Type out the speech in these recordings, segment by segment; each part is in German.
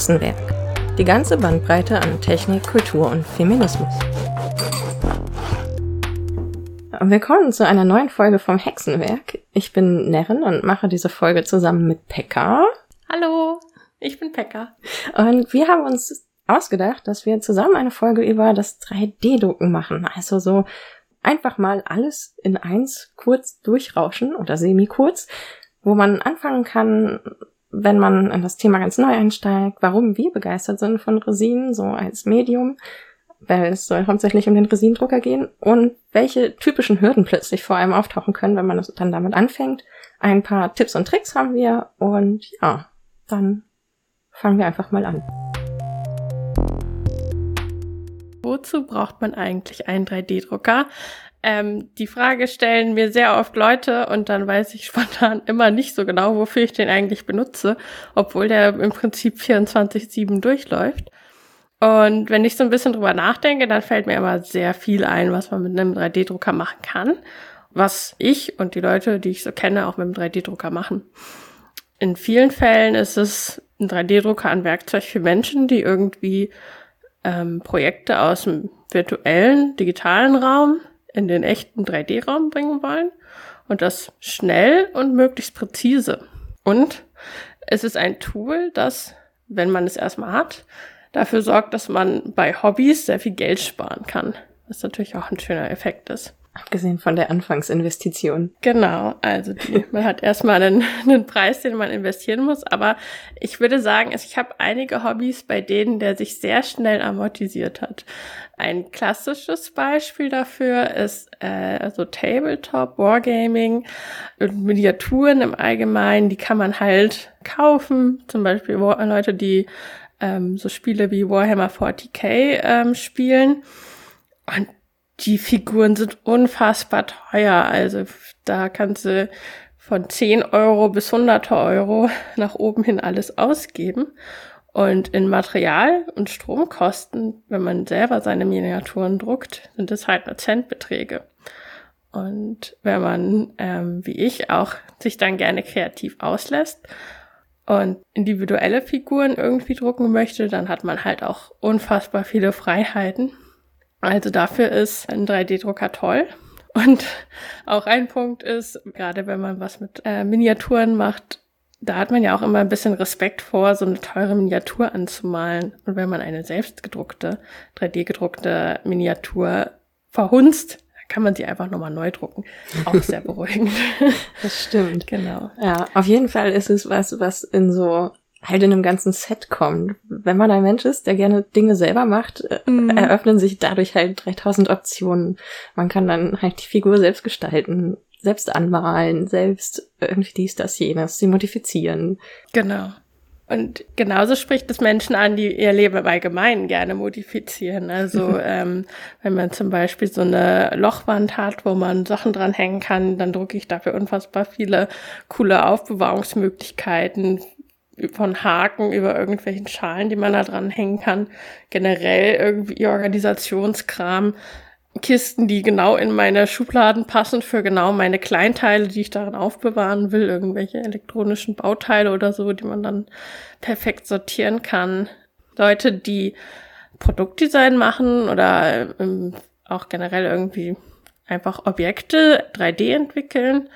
Hexenwerk. Die ganze Bandbreite an Technik, Kultur und Feminismus. Willkommen zu einer neuen Folge vom Hexenwerk. Ich bin Nerin und mache diese Folge zusammen mit Pekka. Hallo, ich bin Pekka. Und wir haben uns ausgedacht, dass wir zusammen eine Folge über das 3D-Drucken machen. Also so einfach mal alles in eins kurz durchrauschen oder semi-kurz, wo man anfangen kann, wenn man in das Thema ganz neu einsteigt, warum wir begeistert sind von Resin, so als Medium, weil es soll hauptsächlich um den Resindrucker gehen und welche typischen Hürden plötzlich vor allem auftauchen können, wenn man dann damit anfängt. Ein paar Tipps und Tricks haben wir und ja, dann fangen wir einfach mal an. Wozu braucht man eigentlich einen 3D-Drucker? Ähm, die Frage stellen mir sehr oft Leute und dann weiß ich spontan immer nicht so genau, wofür ich den eigentlich benutze, obwohl der im Prinzip 24-7 durchläuft. Und wenn ich so ein bisschen drüber nachdenke, dann fällt mir immer sehr viel ein, was man mit einem 3D-Drucker machen kann, was ich und die Leute, die ich so kenne, auch mit einem 3D-Drucker machen. In vielen Fällen ist es ein 3D-Drucker ein Werkzeug für Menschen, die irgendwie ähm, Projekte aus dem virtuellen, digitalen Raum in den echten 3D-Raum bringen wollen und das schnell und möglichst präzise. Und es ist ein Tool, das, wenn man es erstmal hat, dafür sorgt, dass man bei Hobbys sehr viel Geld sparen kann. Was natürlich auch ein schöner Effekt ist. Abgesehen von der Anfangsinvestition. Genau, also die, man hat erstmal einen, einen Preis, den man investieren muss. Aber ich würde sagen, ich habe einige Hobbys, bei denen der sich sehr schnell amortisiert hat. Ein klassisches Beispiel dafür ist äh, also Tabletop, Wargaming und Miniaturen im Allgemeinen. Die kann man halt kaufen. Zum Beispiel Leute, die ähm, so Spiele wie Warhammer 40k ähm, spielen. Und die Figuren sind unfassbar teuer. Also da kannst du von 10 Euro bis 100 Euro nach oben hin alles ausgeben. Und in Material- und Stromkosten, wenn man selber seine Miniaturen druckt, sind es halt nur Centbeträge. Und wenn man, ähm, wie ich, auch sich dann gerne kreativ auslässt und individuelle Figuren irgendwie drucken möchte, dann hat man halt auch unfassbar viele Freiheiten. Also dafür ist ein 3D-Drucker toll. Und auch ein Punkt ist, gerade wenn man was mit äh, Miniaturen macht, da hat man ja auch immer ein bisschen Respekt vor, so eine teure Miniatur anzumalen. Und wenn man eine selbstgedruckte, 3D-gedruckte Miniatur verhunzt, kann man sie einfach nochmal neu drucken. Auch sehr beruhigend. Das stimmt. genau. Ja, auf jeden Fall ist es was, was in so halt in einem ganzen Set kommt. Wenn man ein Mensch ist, der gerne Dinge selber macht, äh, mhm. eröffnen sich dadurch halt 3000 Optionen. Man kann dann halt die Figur selbst gestalten, selbst anmalen, selbst irgendwie dies, das, jenes, sie modifizieren. Genau. Und genauso spricht es Menschen an, die ihr Leben im Allgemeinen gerne modifizieren. Also ähm, wenn man zum Beispiel so eine Lochwand hat, wo man Sachen dranhängen kann, dann drucke ich dafür unfassbar viele coole Aufbewahrungsmöglichkeiten von Haken über irgendwelchen Schalen, die man da dranhängen kann. Generell irgendwie Organisationskram. Kisten, die genau in meine Schubladen passen für genau meine Kleinteile, die ich darin aufbewahren will, irgendwelche elektronischen Bauteile oder so, die man dann perfekt sortieren kann. Leute, die Produktdesign machen oder ähm, auch generell irgendwie einfach Objekte 3D entwickeln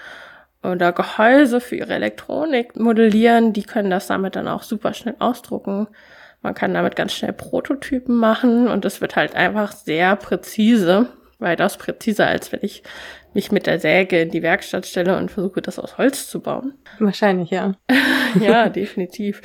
oder Gehäuse für ihre Elektronik modellieren, die können das damit dann auch super schnell ausdrucken. Man kann damit ganz schnell Prototypen machen und es wird halt einfach sehr präzise, weitaus präziser, als wenn ich mich mit der Säge in die Werkstatt stelle und versuche, das aus Holz zu bauen. Wahrscheinlich, ja. ja, definitiv.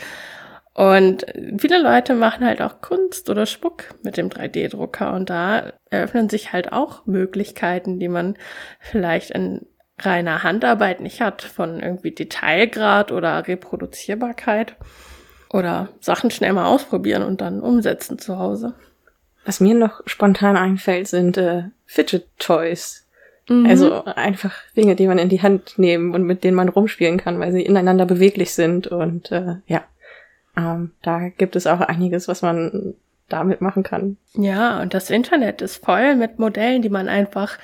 Und viele Leute machen halt auch Kunst oder Schmuck mit dem 3D-Drucker und da eröffnen sich halt auch Möglichkeiten, die man vielleicht in reiner Handarbeit nicht hat, von irgendwie Detailgrad oder Reproduzierbarkeit. Oder Sachen schnell mal ausprobieren und dann umsetzen zu Hause. Was mir noch spontan einfällt, sind äh, Fidget Toys. Mhm. Also einfach Dinge, die man in die Hand nehmen und mit denen man rumspielen kann, weil sie ineinander beweglich sind. Und äh, ja, ähm, da gibt es auch einiges, was man damit machen kann. Ja, und das Internet ist voll mit Modellen, die man einfach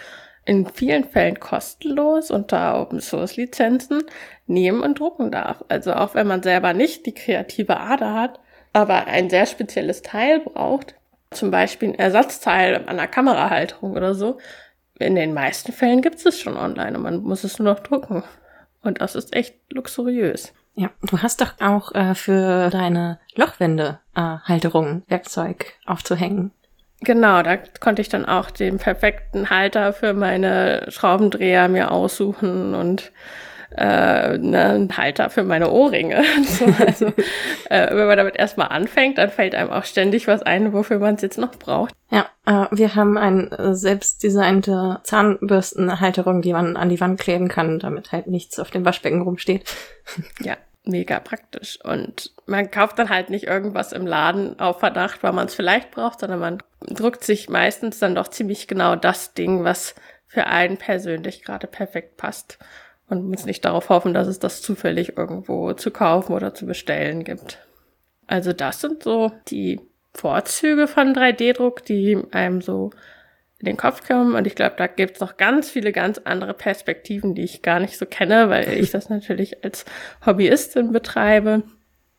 in vielen Fällen kostenlos unter Open Source Lizenzen nehmen und drucken darf. Also auch wenn man selber nicht die kreative Ader hat, aber ein sehr spezielles Teil braucht, zum Beispiel ein Ersatzteil an der Kamerahalterung oder so, in den meisten Fällen gibt es schon online und man muss es nur noch drucken. Und das ist echt luxuriös. Ja, du hast doch auch äh, für deine Lochwände-Halterung äh, Werkzeug aufzuhängen. Genau, da konnte ich dann auch den perfekten Halter für meine Schraubendreher mir aussuchen und äh, ne, einen Halter für meine Ohrringe. so, also äh, wenn man damit erstmal anfängt, dann fällt einem auch ständig was ein, wofür man es jetzt noch braucht. Ja, äh, wir haben eine äh, selbstdesignte Zahnbürstenhalterung, die man an die Wand kleben kann, damit halt nichts auf dem Waschbecken rumsteht. ja, mega praktisch. Und man kauft dann halt nicht irgendwas im Laden auf Verdacht, weil man es vielleicht braucht, sondern man druckt sich meistens dann doch ziemlich genau das Ding, was für einen persönlich gerade perfekt passt und muss nicht darauf hoffen, dass es das zufällig irgendwo zu kaufen oder zu bestellen gibt. Also das sind so die Vorzüge von 3D-Druck, die einem so in den Kopf kommen. Und ich glaube, da gibt es noch ganz viele ganz andere Perspektiven, die ich gar nicht so kenne, weil ich das natürlich als Hobbyistin betreibe.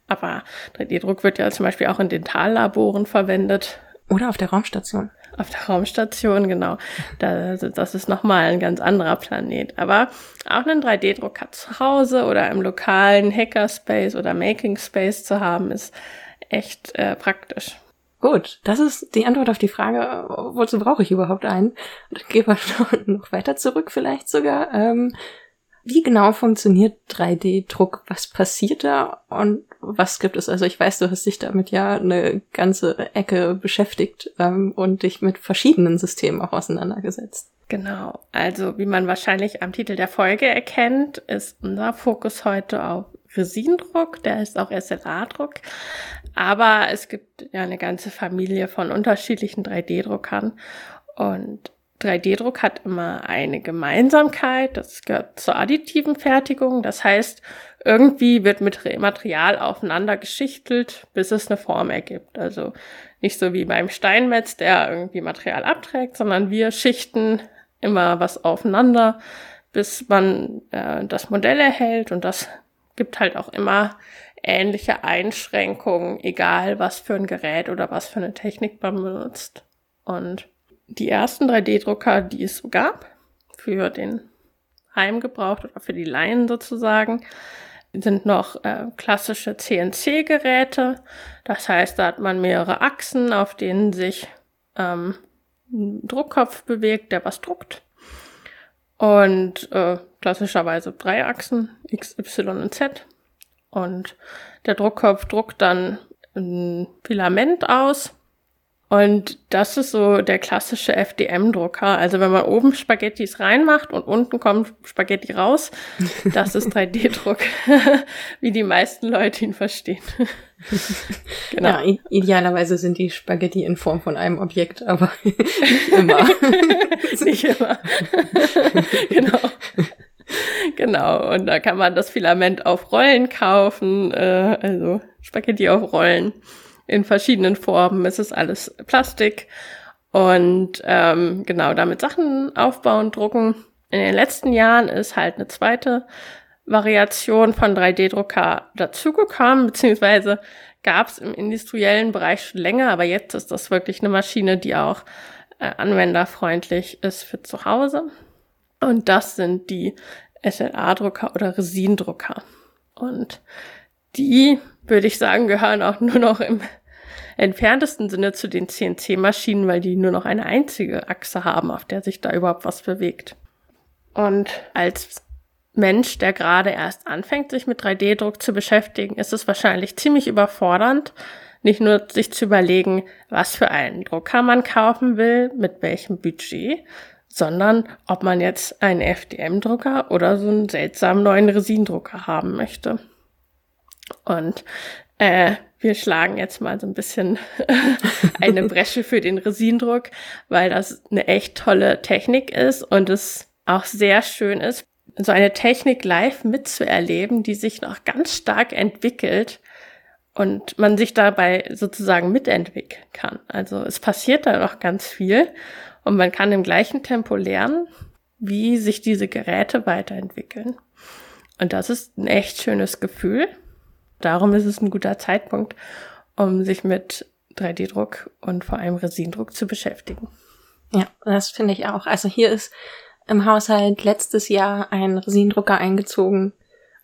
Aber 3D-Druck wird ja zum Beispiel auch in Dentallaboren verwendet. Oder auf der Raumstation. Auf der Raumstation, genau. Das, das ist nochmal ein ganz anderer Planet. Aber auch einen 3D-Drucker zu Hause oder im lokalen Hackerspace oder Making Space zu haben, ist echt äh, praktisch. Gut, das ist die Antwort auf die Frage, wozu brauche ich überhaupt einen? Ich gehe mal noch weiter zurück vielleicht sogar. Ähm, wie genau funktioniert 3D-Druck? Was passiert da und was gibt es? Also ich weiß, du hast dich damit ja eine ganze Ecke beschäftigt ähm, und dich mit verschiedenen Systemen auch auseinandergesetzt. Genau. Also wie man wahrscheinlich am Titel der Folge erkennt, ist unser Fokus heute auf Resinendruck, der ist auch SLA-Druck. Aber es gibt ja eine ganze Familie von unterschiedlichen 3D-Druckern und 3D-Druck hat immer eine Gemeinsamkeit, das gehört zur additiven Fertigung. Das heißt, irgendwie wird mit Material aufeinander geschichtelt, bis es eine Form ergibt. Also nicht so wie beim Steinmetz, der irgendwie Material abträgt, sondern wir schichten immer was aufeinander, bis man äh, das Modell erhält und das gibt halt auch immer ähnliche Einschränkungen, egal was für ein Gerät oder was für eine Technik man benutzt. Und die ersten 3D-Drucker, die es so gab, für den Heimgebrauch oder für die Laien sozusagen, sind noch äh, klassische CNC-Geräte. Das heißt, da hat man mehrere Achsen, auf denen sich ähm, ein Druckkopf bewegt, der was druckt. Und äh, klassischerweise drei Achsen, X, Y und Z. Und der Druckkopf druckt dann ein Filament aus und das ist so der klassische FDM-Drucker. Also wenn man oben Spaghettis reinmacht und unten kommt Spaghetti raus, das ist 3D-Druck, wie die meisten Leute ihn verstehen. genau. Ja, idealerweise sind die Spaghetti in Form von einem Objekt, aber nicht immer. nicht immer. genau. Genau, und da kann man das Filament auf Rollen kaufen, äh, also Spaghetti auf Rollen in verschiedenen Formen. Es ist alles Plastik und ähm, genau damit Sachen aufbauen, drucken. In den letzten Jahren ist halt eine zweite Variation von 3D-Drucker dazugekommen, beziehungsweise gab es im industriellen Bereich schon länger, aber jetzt ist das wirklich eine Maschine, die auch äh, anwenderfreundlich ist für zu Hause. Und das sind die SLA-Drucker oder Resin-Drucker. Und die würde ich sagen, gehören auch nur noch im entferntesten Sinne zu den CNC-Maschinen, weil die nur noch eine einzige Achse haben, auf der sich da überhaupt was bewegt. Und als Mensch, der gerade erst anfängt, sich mit 3D-Druck zu beschäftigen, ist es wahrscheinlich ziemlich überfordernd, nicht nur sich zu überlegen, was für einen Drucker man kaufen will, mit welchem Budget, sondern ob man jetzt einen FDM-Drucker oder so einen seltsamen neuen Resindrucker haben möchte. Und äh, wir schlagen jetzt mal so ein bisschen eine Bresche für den Resindruck, weil das eine echt tolle Technik ist und es auch sehr schön ist, so eine Technik live mitzuerleben, die sich noch ganz stark entwickelt und man sich dabei sozusagen mitentwickeln kann. Also es passiert da noch ganz viel und man kann im gleichen Tempo lernen, wie sich diese Geräte weiterentwickeln. Und das ist ein echt schönes Gefühl. Darum ist es ein guter Zeitpunkt, um sich mit 3D-Druck und vor allem Resindruck zu beschäftigen. Ja, das finde ich auch. Also hier ist im Haushalt letztes Jahr ein Resindrucker eingezogen.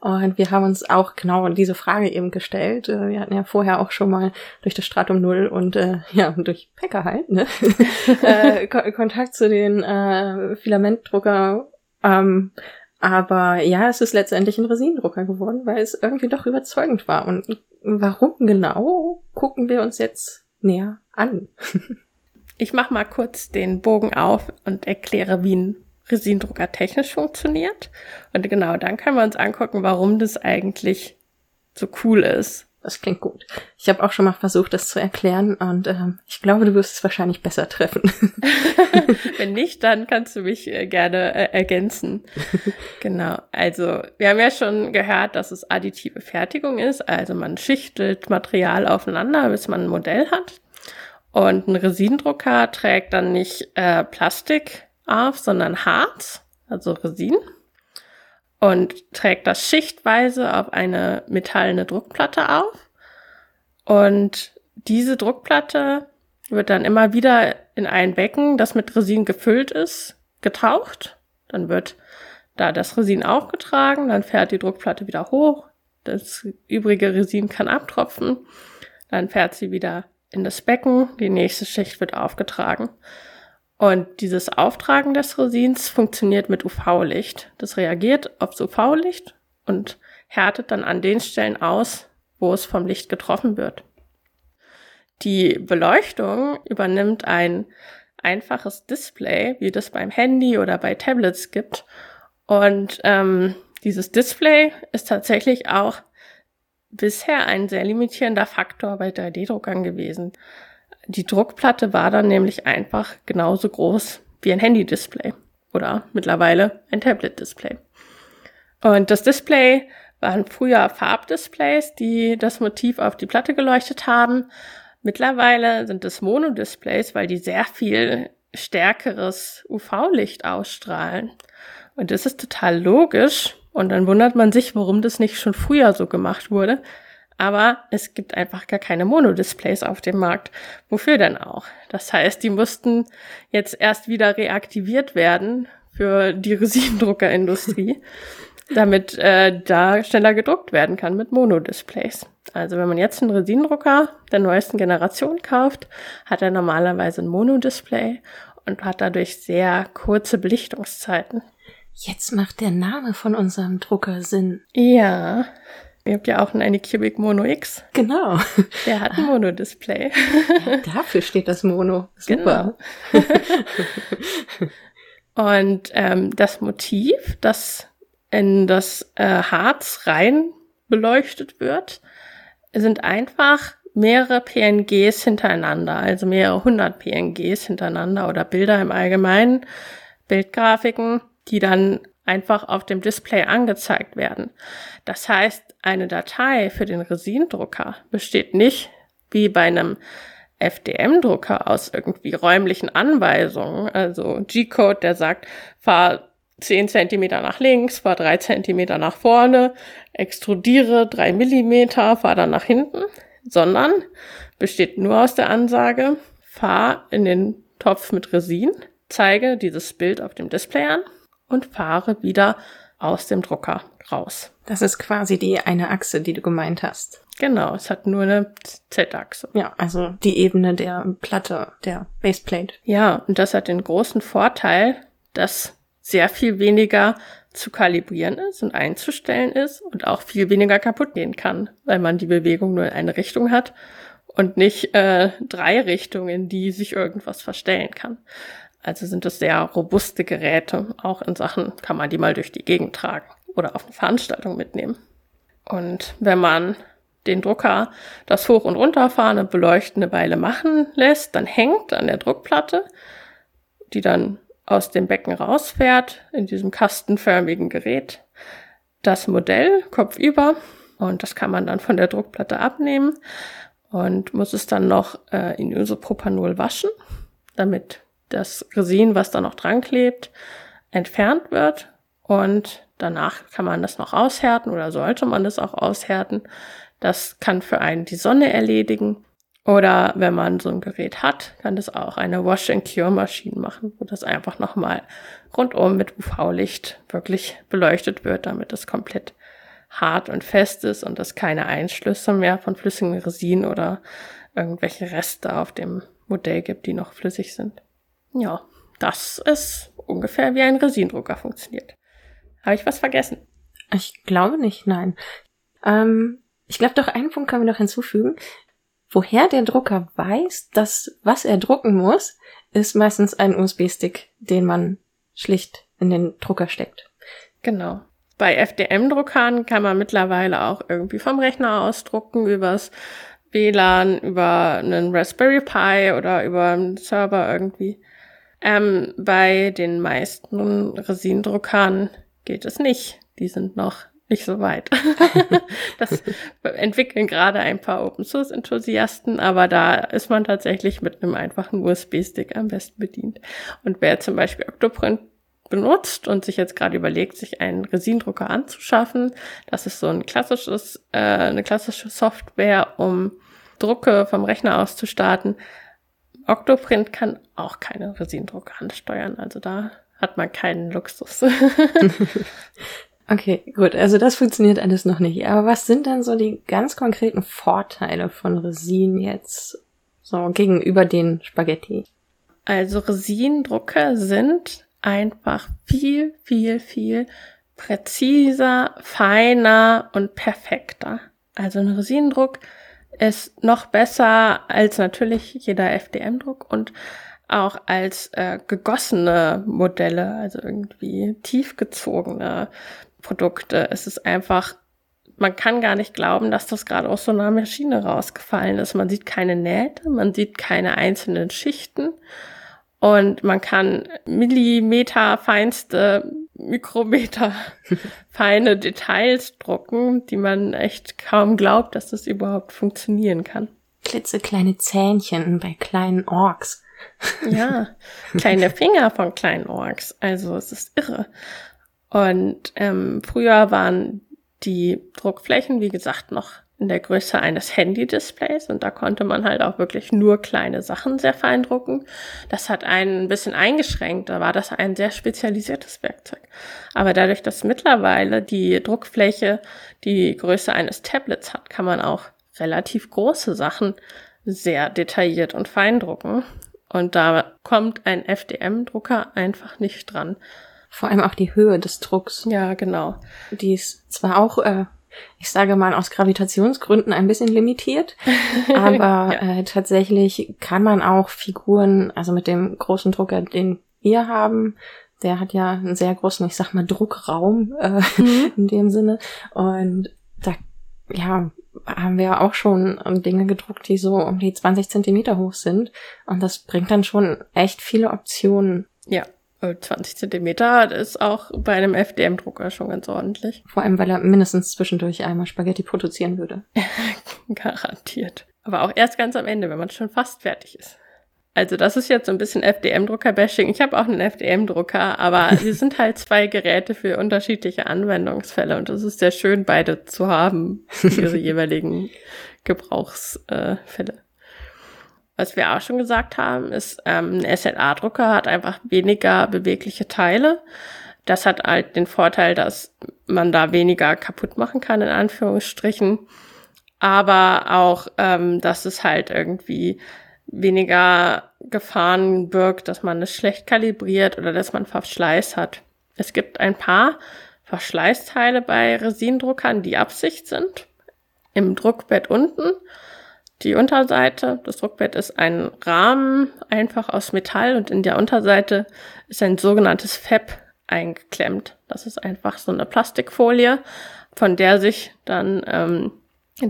Und wir haben uns auch genau diese Frage eben gestellt. Äh, wir hatten ja vorher auch schon mal durch das Stratum Null und äh, ja durch Packer halt ne? äh, Kontakt zu den äh, Filamentdrucker. Ähm, aber ja, es ist letztendlich ein Resindrucker geworden, weil es irgendwie doch überzeugend war. Und warum genau, gucken wir uns jetzt näher an. ich mache mal kurz den Bogen auf und erkläre, wie ein Resindrucker technisch funktioniert. Und genau dann können wir uns angucken, warum das eigentlich so cool ist. Das klingt gut. Ich habe auch schon mal versucht, das zu erklären und ähm, ich glaube, du wirst es wahrscheinlich besser treffen. Wenn nicht, dann kannst du mich äh, gerne äh, ergänzen. genau. Also wir haben ja schon gehört, dass es additive Fertigung ist. Also man schichtet Material aufeinander, bis man ein Modell hat. Und ein Resinendrucker trägt dann nicht äh, Plastik auf, sondern Harz, also Resin, und trägt das schichtweise auf eine metallene Druckplatte auf. Und diese Druckplatte wird dann immer wieder in ein Becken, das mit Resin gefüllt ist, getaucht. Dann wird da das Resin aufgetragen, dann fährt die Druckplatte wieder hoch, das übrige Resin kann abtropfen, dann fährt sie wieder in das Becken, die nächste Schicht wird aufgetragen. Und dieses Auftragen des Resins funktioniert mit UV-Licht. Das reagiert aufs UV-Licht und härtet dann an den Stellen aus, wo es vom Licht getroffen wird. Die Beleuchtung übernimmt ein einfaches Display, wie das beim Handy oder bei Tablets gibt. Und ähm, dieses Display ist tatsächlich auch bisher ein sehr limitierender Faktor bei 3D-Druckern gewesen. Die Druckplatte war dann nämlich einfach genauso groß wie ein Handy-Display oder mittlerweile ein Tablet-Display. Und das Display waren früher Farbdisplays, die das Motiv auf die Platte geleuchtet haben. Mittlerweile sind es Monodisplays, weil die sehr viel stärkeres UV-Licht ausstrahlen. Und das ist total logisch, und dann wundert man sich, warum das nicht schon früher so gemacht wurde. Aber es gibt einfach gar keine Monodisplays auf dem Markt. Wofür denn auch? Das heißt, die mussten jetzt erst wieder reaktiviert werden für die Resinendruckerindustrie, damit äh, da schneller gedruckt werden kann mit Monodisplays. Also wenn man jetzt einen Resinendrucker der neuesten Generation kauft, hat er normalerweise ein Monodisplay und hat dadurch sehr kurze Belichtungszeiten. Jetzt macht der Name von unserem Drucker Sinn. Ja. Ihr habt ja auch einen Anycubic Mono X. Genau. Der hat ein Mono-Display. Ja, dafür steht das Mono. Super. Genau. Und ähm, das Motiv, das in das äh, Harz rein beleuchtet wird, sind einfach mehrere PNGs hintereinander, also mehrere hundert PNGs hintereinander oder Bilder im Allgemeinen, Bildgrafiken die dann einfach auf dem Display angezeigt werden. Das heißt, eine Datei für den Resin-Drucker besteht nicht wie bei einem FDM-Drucker aus irgendwie räumlichen Anweisungen, also G-Code, der sagt, fahr 10 Zentimeter nach links, fahr 3 Zentimeter nach vorne, extrudiere 3 Millimeter, fahr dann nach hinten, sondern besteht nur aus der Ansage, fahr in den Topf mit Resin, zeige dieses Bild auf dem Display an und fahre wieder aus dem Drucker raus. Das ist quasi die eine Achse, die du gemeint hast. Genau, es hat nur eine Z-Achse. Ja, also die Ebene der Platte, der Baseplate. Ja, und das hat den großen Vorteil, dass sehr viel weniger zu kalibrieren ist und einzustellen ist und auch viel weniger kaputt gehen kann, weil man die Bewegung nur in eine Richtung hat und nicht äh, drei Richtungen, die sich irgendwas verstellen kann. Also sind es sehr robuste Geräte. Auch in Sachen kann man die mal durch die Gegend tragen oder auf eine Veranstaltung mitnehmen. Und wenn man den Drucker das Hoch- und Runterfahren und Beleuchten eine Weile machen lässt, dann hängt an der Druckplatte, die dann aus dem Becken rausfährt, in diesem kastenförmigen Gerät, das Modell kopfüber. Und das kann man dann von der Druckplatte abnehmen und muss es dann noch äh, in Isopropanol waschen, damit das Resin, was da noch dran klebt, entfernt wird und danach kann man das noch aushärten oder sollte man das auch aushärten, Das kann für einen die Sonne erledigen. Oder wenn man so ein Gerät hat, kann das auch eine Wash-and-Cure-Maschine machen, wo das einfach nochmal rundum mit UV-Licht wirklich beleuchtet wird, damit es komplett hart und fest ist und es keine Einschlüsse mehr von flüssigem Resin oder irgendwelche Reste auf dem Modell gibt, die noch flüssig sind. Ja, das ist ungefähr wie ein Resindrucker funktioniert. Habe ich was vergessen? Ich glaube nicht, nein. Ähm, ich glaube doch, einen Punkt können wir noch hinzufügen. Woher der Drucker weiß, dass was er drucken muss, ist meistens ein USB-Stick, den man schlicht in den Drucker steckt. Genau. Bei FDM-Druckern kann man mittlerweile auch irgendwie vom Rechner ausdrucken, übers WLAN, über einen Raspberry Pi oder über einen Server irgendwie. Ähm, bei den meisten Resindruckern geht es nicht. Die sind noch nicht so weit. das entwickeln gerade ein paar Open Source Enthusiasten, aber da ist man tatsächlich mit einem einfachen USB-Stick am besten bedient. Und wer zum Beispiel Octoprint benutzt und sich jetzt gerade überlegt, sich einen Resindrucker anzuschaffen, das ist so ein klassisches, äh, eine klassische Software, um Drucke vom Rechner aus zu starten. Octoprint kann auch keine Resindrucker ansteuern, also da hat man keinen Luxus. Okay, gut. Also das funktioniert alles noch nicht. Aber was sind denn so die ganz konkreten Vorteile von Resin jetzt so gegenüber den Spaghetti? Also Resin-Drucker sind einfach viel, viel, viel präziser, feiner und perfekter. Also ein Resinendruck ist noch besser als natürlich jeder FDM-Druck und auch als äh, gegossene Modelle, also irgendwie tiefgezogene Produkte. Es ist einfach, man kann gar nicht glauben, dass das gerade aus so einer Maschine rausgefallen ist. Man sieht keine Nähte, man sieht keine einzelnen Schichten und man kann Millimeter feinste, Mikrometer feine Details drucken, die man echt kaum glaubt, dass das überhaupt funktionieren kann. Klitzekleine Zähnchen bei kleinen Orks. ja, kleine Finger von kleinen Orks. Also es ist irre. Und ähm, früher waren die Druckflächen, wie gesagt, noch in der Größe eines Handy-Displays und da konnte man halt auch wirklich nur kleine Sachen sehr fein drucken. Das hat einen ein bisschen eingeschränkt, da war das ein sehr spezialisiertes Werkzeug. Aber dadurch, dass mittlerweile die Druckfläche die Größe eines Tablets hat, kann man auch relativ große Sachen sehr detailliert und fein drucken. Und da kommt ein FDM-Drucker einfach nicht dran. Vor allem auch die Höhe des Drucks. Ja, genau. Die ist zwar auch, äh, ich sage mal, aus Gravitationsgründen ein bisschen limitiert, aber ja. äh, tatsächlich kann man auch Figuren, also mit dem großen Drucker, den wir haben, der hat ja einen sehr großen, ich sag mal, Druckraum äh, mhm. in dem Sinne. Und da, ja, haben wir auch schon Dinge gedruckt, die so um die 20 Zentimeter hoch sind. Und das bringt dann schon echt viele Optionen. Ja, 20 Zentimeter ist auch bei einem FDM-Drucker schon ganz ordentlich. Vor allem, weil er mindestens zwischendurch einmal Spaghetti produzieren würde. Garantiert. Aber auch erst ganz am Ende, wenn man schon fast fertig ist. Also das ist jetzt so ein bisschen FDM-Drucker-Bashing. Ich habe auch einen FDM-Drucker, aber sie sind halt zwei Geräte für unterschiedliche Anwendungsfälle und es ist sehr schön, beide zu haben für ihre jeweiligen Gebrauchsfälle. Was wir auch schon gesagt haben, ist, ähm, ein SLA-Drucker hat einfach weniger bewegliche Teile. Das hat halt den Vorteil, dass man da weniger kaputt machen kann, in Anführungsstrichen. Aber auch, ähm, dass es halt irgendwie weniger Gefahren birgt, dass man es schlecht kalibriert oder dass man Verschleiß hat. Es gibt ein paar Verschleißteile bei Resindruckern, die Absicht sind. Im Druckbett unten die Unterseite, das Druckbett ist ein Rahmen, einfach aus Metall und in der Unterseite ist ein sogenanntes Fab eingeklemmt. Das ist einfach so eine Plastikfolie, von der sich dann ähm,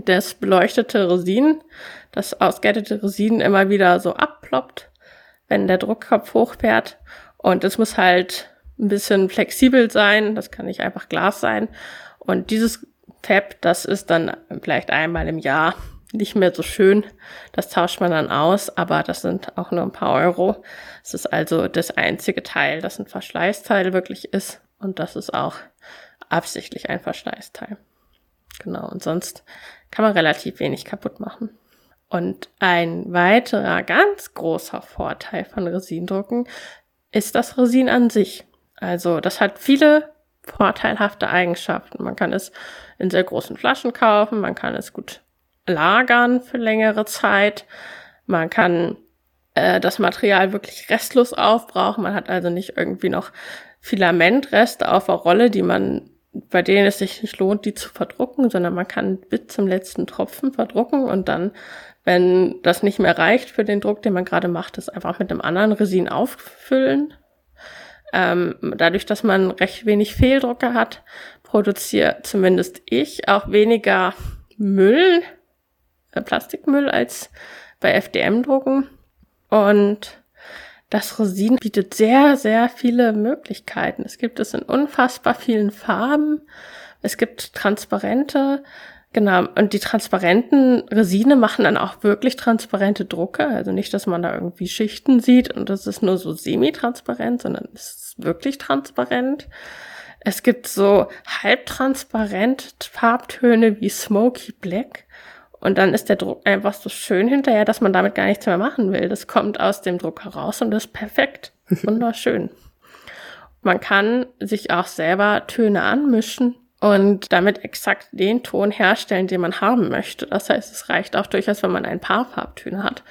das beleuchtete Resin, das ausgettete Resin immer wieder so abploppt, wenn der Druckkopf hochfährt. Und es muss halt ein bisschen flexibel sein, das kann nicht einfach Glas sein. Und dieses Fab, das ist dann vielleicht einmal im Jahr nicht mehr so schön. Das tauscht man dann aus, aber das sind auch nur ein paar Euro. Es ist also das einzige Teil, das ein Verschleißteil wirklich ist. Und das ist auch absichtlich ein Verschleißteil. Genau, und sonst kann man relativ wenig kaputt machen. Und ein weiterer ganz großer Vorteil von Resindrucken ist das Resin an sich. Also das hat viele vorteilhafte Eigenschaften. Man kann es in sehr großen Flaschen kaufen, man kann es gut lagern für längere Zeit, man kann äh, das Material wirklich restlos aufbrauchen, man hat also nicht irgendwie noch Filamentreste auf der Rolle, die man bei denen es sich nicht lohnt, die zu verdrucken, sondern man kann bis zum letzten Tropfen verdrucken und dann, wenn das nicht mehr reicht für den Druck, den man gerade macht, das einfach mit einem anderen Resin auffüllen. Ähm, dadurch, dass man recht wenig Fehldrucke hat, produziert zumindest ich auch weniger Müll, Plastikmüll als bei FDM-Drucken. Und das Resin bietet sehr, sehr viele Möglichkeiten. Es gibt es in unfassbar vielen Farben. Es gibt transparente Genau, und die transparenten Resine machen dann auch wirklich transparente Drucke. Also nicht, dass man da irgendwie Schichten sieht und das ist nur so semi-transparent, sondern es ist wirklich transparent. Es gibt so halbtransparent Farbtöne wie Smoky Black. Und dann ist der Druck einfach so schön hinterher, dass man damit gar nichts mehr machen will. Das kommt aus dem Druck heraus und ist perfekt. Wunderschön. man kann sich auch selber Töne anmischen und damit exakt den Ton herstellen, den man haben möchte. Das heißt, es reicht auch durchaus, wenn man ein paar Farbtöne hat,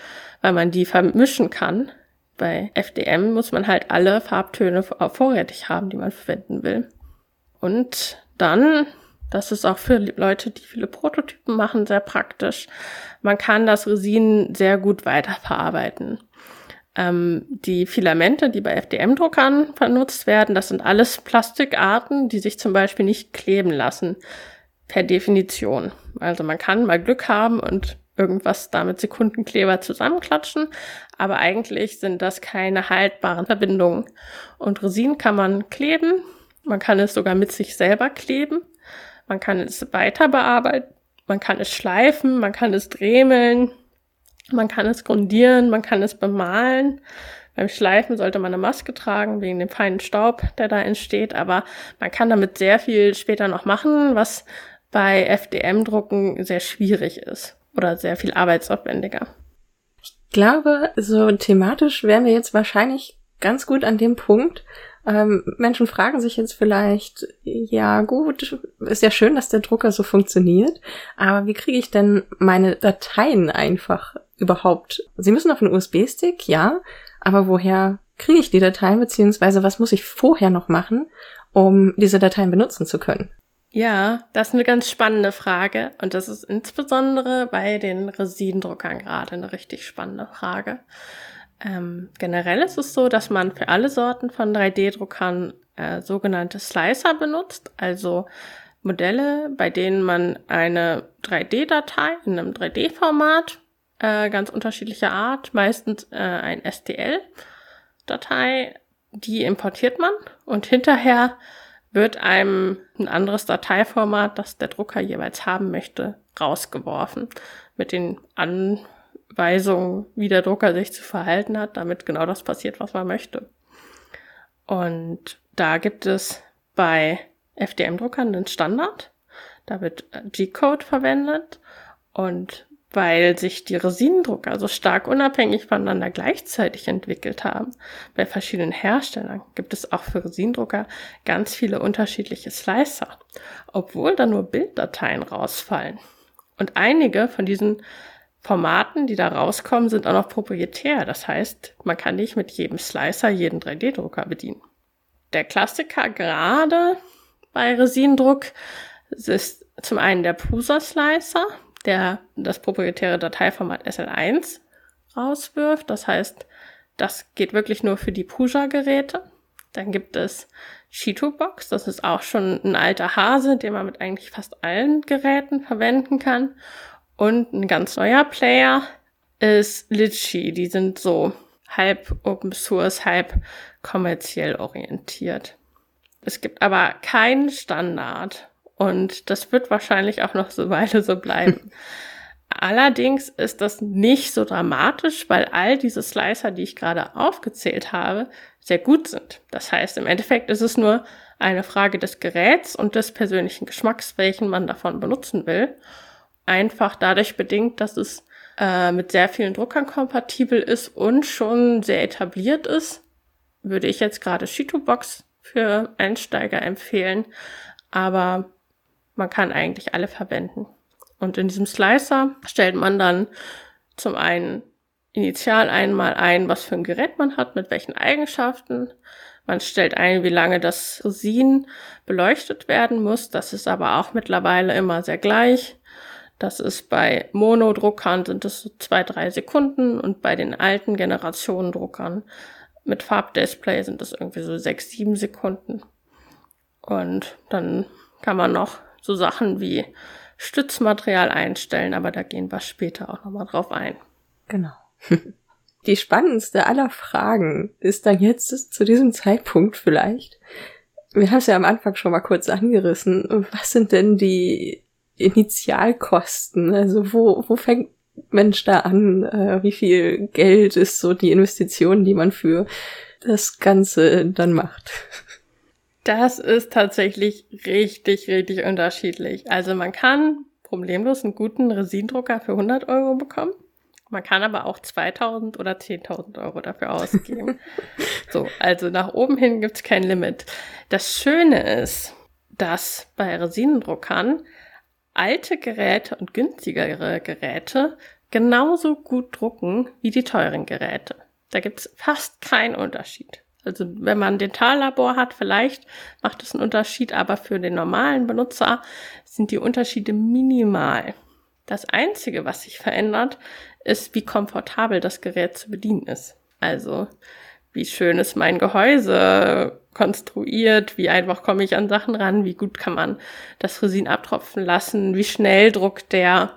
weil man die vermischen kann. Bei FDM muss man halt alle Farbtöne vorrätig haben, die man verwenden will. Und dann, das ist auch für Leute, die viele Prototypen machen, sehr praktisch. Man kann das Resin sehr gut weiterverarbeiten. Ähm, die Filamente, die bei FDM-Druckern benutzt werden, das sind alles Plastikarten, die sich zum Beispiel nicht kleben lassen. Per Definition. Also man kann mal Glück haben und irgendwas damit Sekundenkleber zusammenklatschen, aber eigentlich sind das keine haltbaren Verbindungen. Und Resin kann man kleben, man kann es sogar mit sich selber kleben, man kann es weiter bearbeiten, man kann es schleifen, man kann es dremeln, man kann es grundieren, man kann es bemalen. Beim Schleifen sollte man eine Maske tragen, wegen dem feinen Staub, der da entsteht. Aber man kann damit sehr viel später noch machen, was bei FDM-Drucken sehr schwierig ist oder sehr viel arbeitsaufwendiger. Ich glaube, so thematisch wären wir jetzt wahrscheinlich ganz gut an dem Punkt. Ähm, Menschen fragen sich jetzt vielleicht, ja gut, ist ja schön, dass der Drucker so funktioniert, aber wie kriege ich denn meine Dateien einfach überhaupt? Sie müssen auf einen USB-Stick, ja, aber woher kriege ich die Dateien, beziehungsweise was muss ich vorher noch machen, um diese Dateien benutzen zu können? Ja, das ist eine ganz spannende Frage und das ist insbesondere bei den Residendruckern gerade eine richtig spannende Frage. Ähm, generell ist es so, dass man für alle Sorten von 3D-Druckern äh, sogenannte Slicer benutzt, also Modelle, bei denen man eine 3D-Datei in einem 3D-Format äh, ganz unterschiedlicher Art, meistens äh, ein STL-Datei, die importiert man. Und hinterher wird einem ein anderes Dateiformat, das der Drucker jeweils haben möchte, rausgeworfen mit den Anweisungen, wie der Drucker sich zu verhalten hat, damit genau das passiert, was man möchte. Und da gibt es bei FDM-Druckern den Standard. Da wird G-Code verwendet und weil sich die Resinendrucker so stark unabhängig voneinander gleichzeitig entwickelt haben. Bei verschiedenen Herstellern gibt es auch für Resinendrucker ganz viele unterschiedliche Slicer, obwohl da nur Bilddateien rausfallen. Und einige von diesen Formaten, die da rauskommen, sind auch noch proprietär. Das heißt, man kann nicht mit jedem Slicer jeden 3D-Drucker bedienen. Der Klassiker gerade bei Resinendruck ist zum einen der Prusa Slicer, der das proprietäre Dateiformat SL1 rauswirft. Das heißt, das geht wirklich nur für die Puja-Geräte. Dann gibt es Cheeto-Box, das ist auch schon ein alter Hase, den man mit eigentlich fast allen Geräten verwenden kann. Und ein ganz neuer Player ist Litchi. Die sind so halb Open Source, halb kommerziell orientiert. Es gibt aber keinen Standard und das wird wahrscheinlich auch noch so Weile so bleiben. Allerdings ist das nicht so dramatisch, weil all diese Slicer, die ich gerade aufgezählt habe, sehr gut sind. Das heißt, im Endeffekt ist es nur eine Frage des Geräts und des persönlichen Geschmacks, welchen man davon benutzen will. Einfach dadurch bedingt, dass es äh, mit sehr vielen Druckern kompatibel ist und schon sehr etabliert ist, würde ich jetzt gerade Shito-Box für Einsteiger empfehlen. Aber man kann eigentlich alle verwenden. Und in diesem Slicer stellt man dann zum einen initial einmal ein, was für ein Gerät man hat, mit welchen Eigenschaften. Man stellt ein, wie lange das Resin beleuchtet werden muss. Das ist aber auch mittlerweile immer sehr gleich. Das ist bei Monodruckern sind es so zwei, drei Sekunden und bei den alten Generationen Druckern mit Farbdisplay sind es irgendwie so sechs, sieben Sekunden. Und dann kann man noch so Sachen wie Stützmaterial einstellen, aber da gehen wir später auch nochmal drauf ein. Genau. Die spannendste aller Fragen ist dann jetzt zu diesem Zeitpunkt vielleicht. Wir haben es ja am Anfang schon mal kurz angerissen. Was sind denn die Initialkosten? Also wo, wo fängt Mensch da an? Äh, wie viel Geld ist so die Investition, die man für das Ganze dann macht? Das ist tatsächlich richtig, richtig unterschiedlich. Also man kann problemlos einen guten Resindrucker für 100 Euro bekommen. Man kann aber auch 2000 oder 10.000 Euro dafür ausgeben. so, also nach oben hin gibt's kein Limit. Das Schöne ist, dass bei Resinendruckern alte Geräte und günstigere Geräte genauso gut drucken wie die teuren Geräte. Da gibt's fast keinen Unterschied. Also wenn man ein Dentallabor hat, vielleicht macht es einen Unterschied, aber für den normalen Benutzer sind die Unterschiede minimal. Das Einzige, was sich verändert, ist, wie komfortabel das Gerät zu bedienen ist. Also wie schön ist mein Gehäuse konstruiert, wie einfach komme ich an Sachen ran, wie gut kann man das Resin abtropfen lassen, wie schnell druckt der,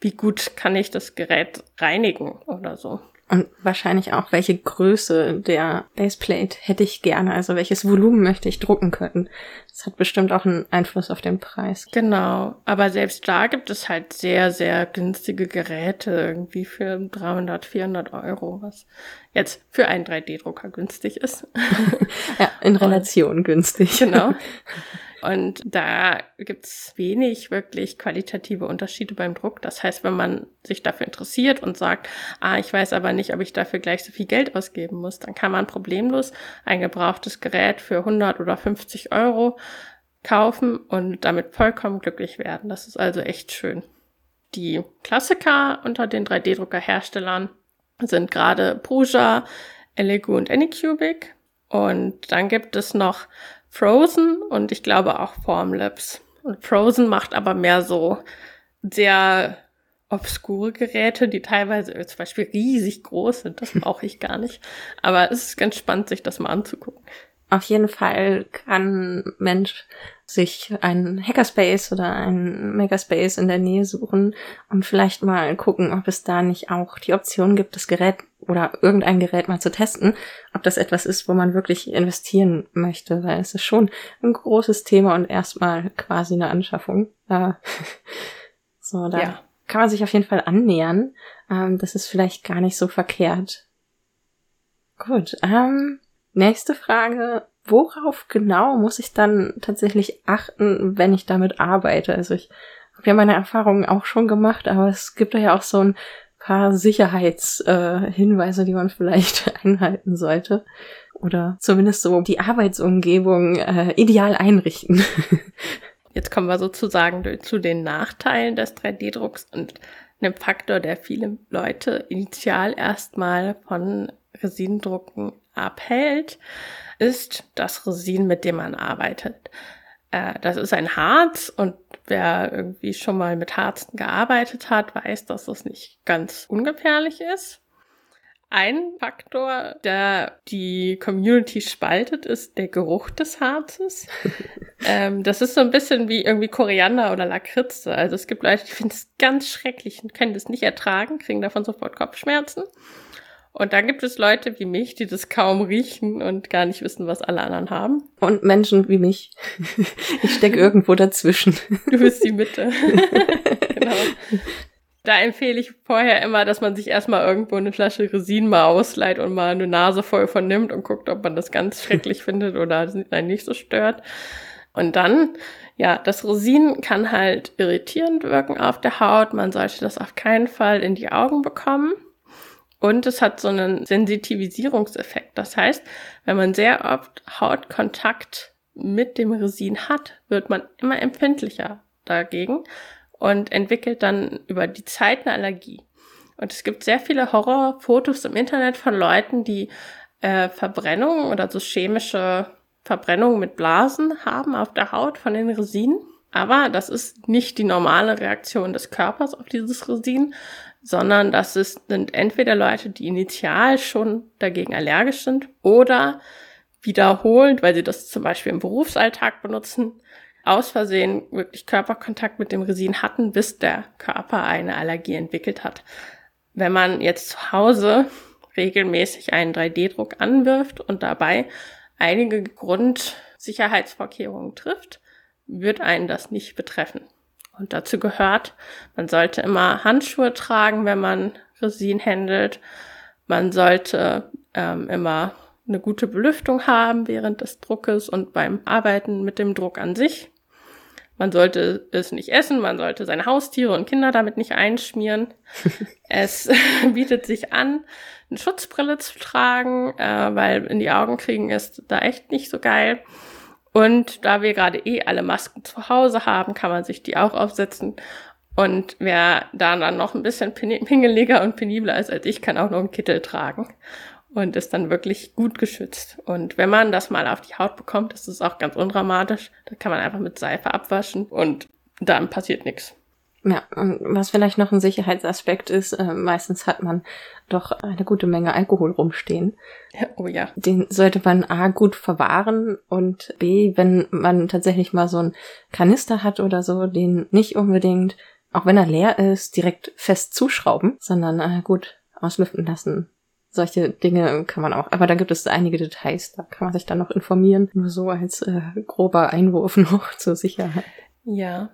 wie gut kann ich das Gerät reinigen oder so. Und wahrscheinlich auch, welche Größe der Baseplate hätte ich gerne, also welches Volumen möchte ich drucken können. Das hat bestimmt auch einen Einfluss auf den Preis. Genau, aber selbst da gibt es halt sehr, sehr günstige Geräte, irgendwie für 300, 400 Euro, was jetzt für einen 3D-Drucker günstig ist. ja, in Relation Und, günstig. Genau. Und da gibt's wenig wirklich qualitative Unterschiede beim Druck. Das heißt, wenn man sich dafür interessiert und sagt, ah, ich weiß aber nicht, ob ich dafür gleich so viel Geld ausgeben muss, dann kann man problemlos ein gebrauchtes Gerät für 100 oder 50 Euro kaufen und damit vollkommen glücklich werden. Das ist also echt schön. Die Klassiker unter den 3D-Drucker-Herstellern sind gerade Prusa, Elegoo und Anycubic. Und dann gibt es noch Frozen und ich glaube auch Formlabs. Und Frozen macht aber mehr so sehr obskure Geräte, die teilweise zum Beispiel riesig groß sind. Das brauche ich gar nicht. Aber es ist ganz spannend, sich das mal anzugucken. Auf jeden Fall kann Mensch sich einen Hackerspace oder einen Makerspace in der Nähe suchen und vielleicht mal gucken, ob es da nicht auch die Option gibt, das Gerät oder irgendein Gerät mal zu testen, ob das etwas ist, wo man wirklich investieren möchte, weil es ist schon ein großes Thema und erstmal quasi eine Anschaffung. Äh, so, da ja. kann man sich auf jeden Fall annähern. Ähm, das ist vielleicht gar nicht so verkehrt. Gut, ähm, nächste Frage worauf genau muss ich dann tatsächlich achten, wenn ich damit arbeite? Also ich habe ja meine Erfahrungen auch schon gemacht, aber es gibt ja auch so ein paar Sicherheitshinweise, äh, die man vielleicht einhalten sollte. Oder zumindest so die Arbeitsumgebung äh, ideal einrichten. Jetzt kommen wir sozusagen zu den Nachteilen des 3D-Drucks und einem Faktor, der viele Leute initial erstmal von Resinendrucken abhält ist das Resin, mit dem man arbeitet. Äh, das ist ein Harz und wer irgendwie schon mal mit Harzen gearbeitet hat, weiß, dass das nicht ganz ungefährlich ist. Ein Faktor, der die Community spaltet, ist der Geruch des Harzes. ähm, das ist so ein bisschen wie irgendwie Koriander oder Lakritze. Also es gibt Leute, die finden es ganz schrecklich und können das nicht ertragen, kriegen davon sofort Kopfschmerzen. Und dann gibt es Leute wie mich, die das kaum riechen und gar nicht wissen, was alle anderen haben. Und Menschen wie mich. Ich stecke irgendwo dazwischen. Du bist die Mitte. genau. Da empfehle ich vorher immer, dass man sich erstmal irgendwo eine Flasche Resin mal ausleiht und mal eine Nase voll von nimmt und guckt, ob man das ganz schrecklich findet oder einen nicht so stört. Und dann, ja, das Resin kann halt irritierend wirken auf der Haut. Man sollte das auf keinen Fall in die Augen bekommen. Und es hat so einen Sensitivisierungseffekt. Das heißt, wenn man sehr oft Hautkontakt mit dem Resin hat, wird man immer empfindlicher dagegen und entwickelt dann über die Zeit eine Allergie. Und es gibt sehr viele Horrorfotos im Internet von Leuten, die äh, Verbrennungen oder so chemische Verbrennungen mit Blasen haben auf der Haut von den Resinen. Aber das ist nicht die normale Reaktion des Körpers auf dieses Resin, sondern das ist, sind entweder Leute, die initial schon dagegen allergisch sind oder wiederholend, weil sie das zum Beispiel im Berufsalltag benutzen, aus Versehen wirklich Körperkontakt mit dem Resin hatten, bis der Körper eine Allergie entwickelt hat. Wenn man jetzt zu Hause regelmäßig einen 3D-Druck anwirft und dabei einige Grundsicherheitsvorkehrungen trifft, wird einen das nicht betreffen. Und dazu gehört, man sollte immer Handschuhe tragen, wenn man Resin händelt. Man sollte ähm, immer eine gute Belüftung haben während des Druckes und beim Arbeiten mit dem Druck an sich. Man sollte es nicht essen, man sollte seine Haustiere und Kinder damit nicht einschmieren. es bietet sich an, eine Schutzbrille zu tragen, äh, weil in die Augen kriegen ist da echt nicht so geil. Und da wir gerade eh alle Masken zu Hause haben, kann man sich die auch aufsetzen. Und wer da dann noch ein bisschen pingeliger und penibler ist als ich, kann auch noch einen Kittel tragen und ist dann wirklich gut geschützt. Und wenn man das mal auf die Haut bekommt, ist es auch ganz undramatisch. Da kann man einfach mit Seife abwaschen und dann passiert nichts. Ja, und was vielleicht noch ein Sicherheitsaspekt ist, äh, meistens hat man doch eine gute Menge Alkohol rumstehen. Oh ja. Den sollte man A gut verwahren und B, wenn man tatsächlich mal so einen Kanister hat oder so, den nicht unbedingt, auch wenn er leer ist, direkt fest zuschrauben, sondern äh, gut auslüften lassen. Solche Dinge kann man auch, aber da gibt es einige Details, da kann man sich dann noch informieren. Nur so als äh, grober Einwurf noch zur Sicherheit. Ja,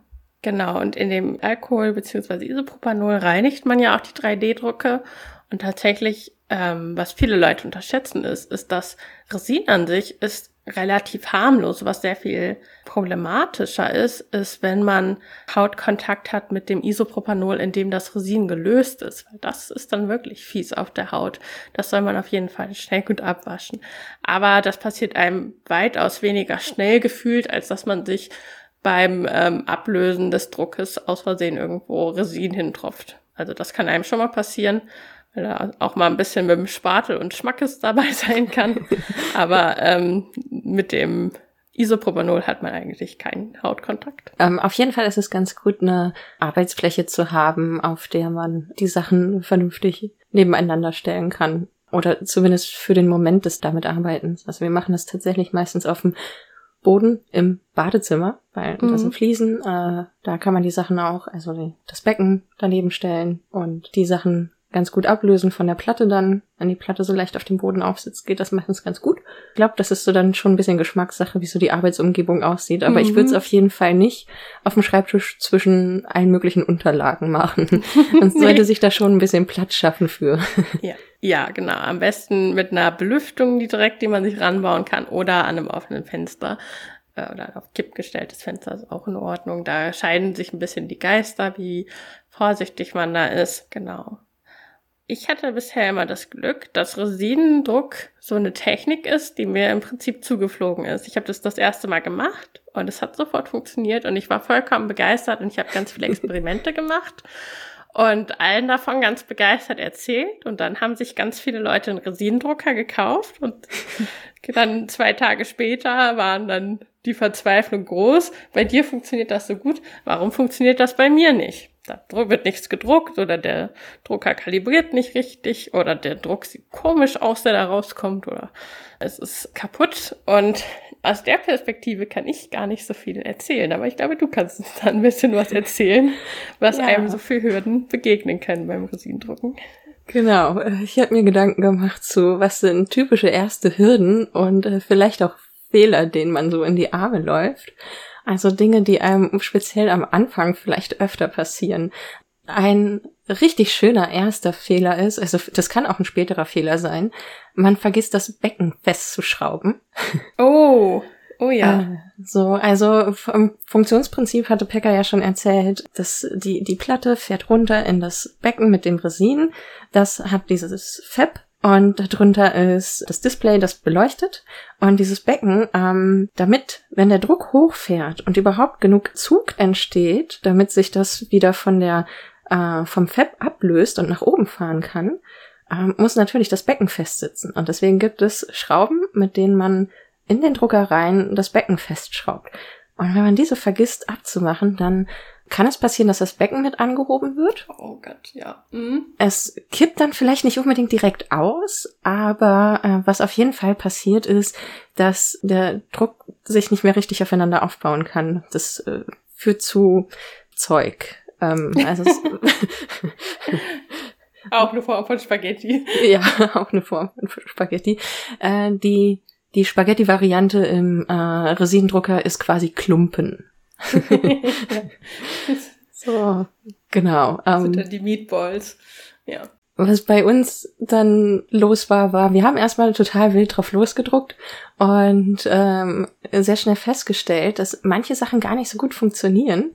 Genau, und in dem Alkohol bzw. Isopropanol reinigt man ja auch die 3D-Drucke. Und tatsächlich, ähm, was viele Leute unterschätzen ist, ist, dass Resin an sich ist relativ harmlos. Was sehr viel problematischer ist, ist, wenn man Hautkontakt hat mit dem Isopropanol, in dem das Resin gelöst ist. Weil das ist dann wirklich fies auf der Haut. Das soll man auf jeden Fall schnell gut abwaschen. Aber das passiert einem weitaus weniger schnell gefühlt, als dass man sich beim ähm, Ablösen des Druckes aus Versehen irgendwo Resin hintropft. Also das kann einem schon mal passieren, weil da auch mal ein bisschen mit dem Spatel und Schmackes dabei sein kann. Aber ähm, mit dem Isopropanol hat man eigentlich keinen Hautkontakt. Ähm, auf jeden Fall ist es ganz gut, eine Arbeitsfläche zu haben, auf der man die Sachen vernünftig nebeneinander stellen kann. Oder zumindest für den Moment des damit Arbeitens. Also wir machen das tatsächlich meistens auf dem Boden im Badezimmer, weil mhm. da sind Fliesen, äh, da kann man die Sachen auch, also das Becken daneben stellen und die Sachen ganz gut ablösen von der Platte dann. Wenn die Platte so leicht auf dem Boden aufsitzt, geht das meistens ganz gut. Ich glaube, das ist so dann schon ein bisschen Geschmackssache, wie so die Arbeitsumgebung aussieht. Aber mhm. ich würde es auf jeden Fall nicht auf dem Schreibtisch zwischen allen möglichen Unterlagen machen. Man nee. sollte sich da schon ein bisschen Platz schaffen für. Ja. Ja, genau. Am besten mit einer Belüftung, die direkt, die man sich ranbauen kann, oder an einem offenen Fenster äh, oder auf Kipp gestelltes Fenster ist auch in Ordnung. Da scheiden sich ein bisschen die Geister, wie vorsichtig man da ist. Genau. Ich hatte bisher immer das Glück, dass Resinendruck so eine Technik ist, die mir im Prinzip zugeflogen ist. Ich habe das das erste Mal gemacht und es hat sofort funktioniert und ich war vollkommen begeistert und ich habe ganz viele Experimente gemacht und allen davon ganz begeistert erzählt. Und dann haben sich ganz viele Leute einen Resinendrucker gekauft und dann zwei Tage später waren dann die Verzweiflung groß. Bei dir funktioniert das so gut. Warum funktioniert das bei mir nicht? Da wird nichts gedruckt oder der Drucker kalibriert nicht richtig oder der Druck sieht komisch aus, der da rauskommt oder es ist kaputt. Und aus der Perspektive kann ich gar nicht so viel erzählen, aber ich glaube, du kannst uns da ein bisschen was erzählen, was ja. einem so für Hürden begegnen können beim Resinendrucken. Genau, ich habe mir Gedanken gemacht zu, was sind typische erste Hürden und äh, vielleicht auch Fehler, denen man so in die Arme läuft. Also Dinge, die einem speziell am Anfang vielleicht öfter passieren. ein richtig schöner erster Fehler ist, also das kann auch ein späterer Fehler sein, man vergisst das Becken festzuschrauben. Oh, oh ja. Äh, so, also vom Funktionsprinzip hatte Pekka ja schon erzählt, dass die, die Platte fährt runter in das Becken mit dem Resin. Das hat dieses Fab und darunter ist das Display, das beleuchtet. Und dieses Becken, ähm, damit, wenn der Druck hochfährt und überhaupt genug Zug entsteht, damit sich das wieder von der äh, vom Fab ablöst und nach oben fahren kann, äh, muss natürlich das Becken festsitzen. Und deswegen gibt es Schrauben, mit denen man in den Drucker rein das Becken festschraubt. Und wenn man diese vergisst abzumachen, dann kann es passieren, dass das Becken mit angehoben wird. Oh Gott, ja. Mhm. Es kippt dann vielleicht nicht unbedingt direkt aus, aber äh, was auf jeden Fall passiert ist, dass der Druck sich nicht mehr richtig aufeinander aufbauen kann. Das äh, führt zu Zeug. Ähm, also auch eine Form von Spaghetti. ja, auch eine Form von Spaghetti. Äh, die die Spaghetti-Variante im äh, Resinendrucker ist quasi Klumpen. so, genau. Ähm, sind dann die Meatballs. Ja. Was bei uns dann los war, war, wir haben erstmal total wild drauf losgedruckt und ähm, sehr schnell festgestellt, dass manche Sachen gar nicht so gut funktionieren.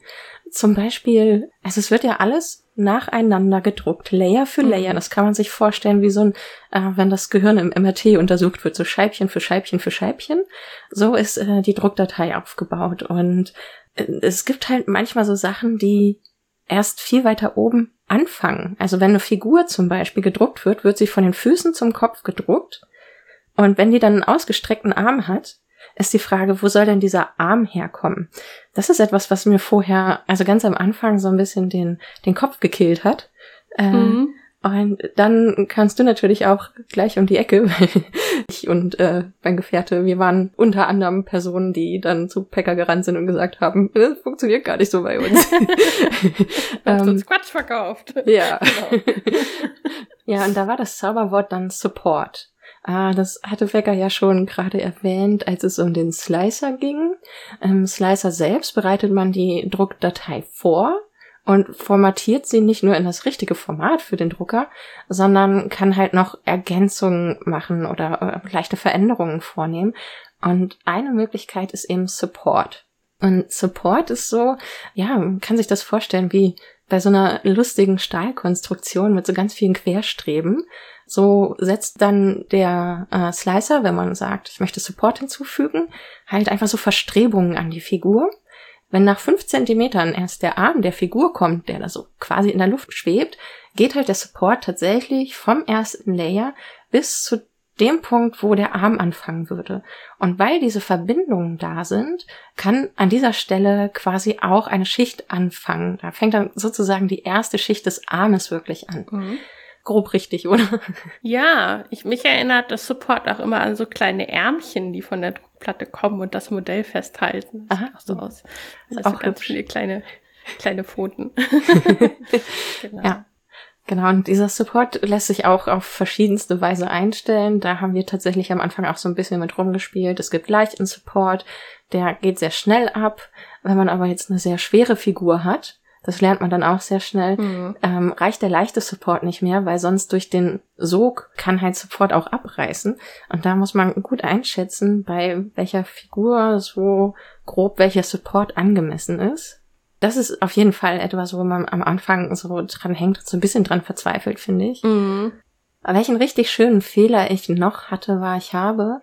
Zum Beispiel, also es wird ja alles nacheinander gedruckt, Layer für Layer. Mhm. Das kann man sich vorstellen wie so ein, äh, wenn das Gehirn im MRT untersucht wird, so Scheibchen für Scheibchen für Scheibchen. So ist äh, die Druckdatei aufgebaut. Und es gibt halt manchmal so Sachen, die erst viel weiter oben anfangen. Also wenn eine Figur zum Beispiel gedruckt wird, wird sie von den Füßen zum Kopf gedruckt. Und wenn die dann einen ausgestreckten Arm hat, ist die Frage, wo soll denn dieser Arm herkommen? Das ist etwas, was mir vorher, also ganz am Anfang so ein bisschen den, den Kopf gekillt hat. Äh, mhm. Und dann kannst du natürlich auch gleich um die Ecke, weil ich und äh, mein Gefährte, wir waren unter anderem Personen, die dann zu Pekka gerannt sind und gesagt haben, das funktioniert gar nicht so bei uns. ähm, uns Quatsch verkauft. Ja. Genau. ja, und da war das Zauberwort dann Support. Ah, das hatte Becker ja schon gerade erwähnt, als es um den Slicer ging. Im Slicer selbst bereitet man die Druckdatei vor und formatiert sie nicht nur in das richtige Format für den Drucker, sondern kann halt noch Ergänzungen machen oder äh, leichte Veränderungen vornehmen. Und eine Möglichkeit ist eben Support. Und Support ist so, ja, man kann sich das vorstellen wie bei so einer lustigen Stahlkonstruktion mit so ganz vielen Querstreben. So setzt dann der äh, Slicer, wenn man sagt, ich möchte Support hinzufügen, halt einfach so Verstrebungen an die Figur. Wenn nach fünf Zentimetern erst der Arm der Figur kommt, der da so quasi in der Luft schwebt, geht halt der Support tatsächlich vom ersten Layer bis zu dem Punkt, wo der Arm anfangen würde. Und weil diese Verbindungen da sind, kann an dieser Stelle quasi auch eine Schicht anfangen. Da fängt dann sozusagen die erste Schicht des Armes wirklich an. Mhm grob richtig, oder? Ja, ich mich erinnert das Support auch immer an so kleine Ärmchen, die von der Druckplatte kommen und das Modell festhalten. Das Aha, auch so aus. Das auch ganz viele kleine kleine Pfoten. genau. Ja. Genau, und dieser Support lässt sich auch auf verschiedenste Weise einstellen. Da haben wir tatsächlich am Anfang auch so ein bisschen mit rumgespielt. Es gibt leichten Support, der geht sehr schnell ab. Wenn man aber jetzt eine sehr schwere Figur hat, das lernt man dann auch sehr schnell. Mhm. Ähm, reicht der leichte Support nicht mehr, weil sonst durch den Sog kann halt Support auch abreißen. Und da muss man gut einschätzen, bei welcher Figur so grob welcher Support angemessen ist. Das ist auf jeden Fall etwas, wo man am Anfang so dran hängt, so ein bisschen dran verzweifelt, finde ich. Mhm. Welchen richtig schönen Fehler ich noch hatte, war, ich habe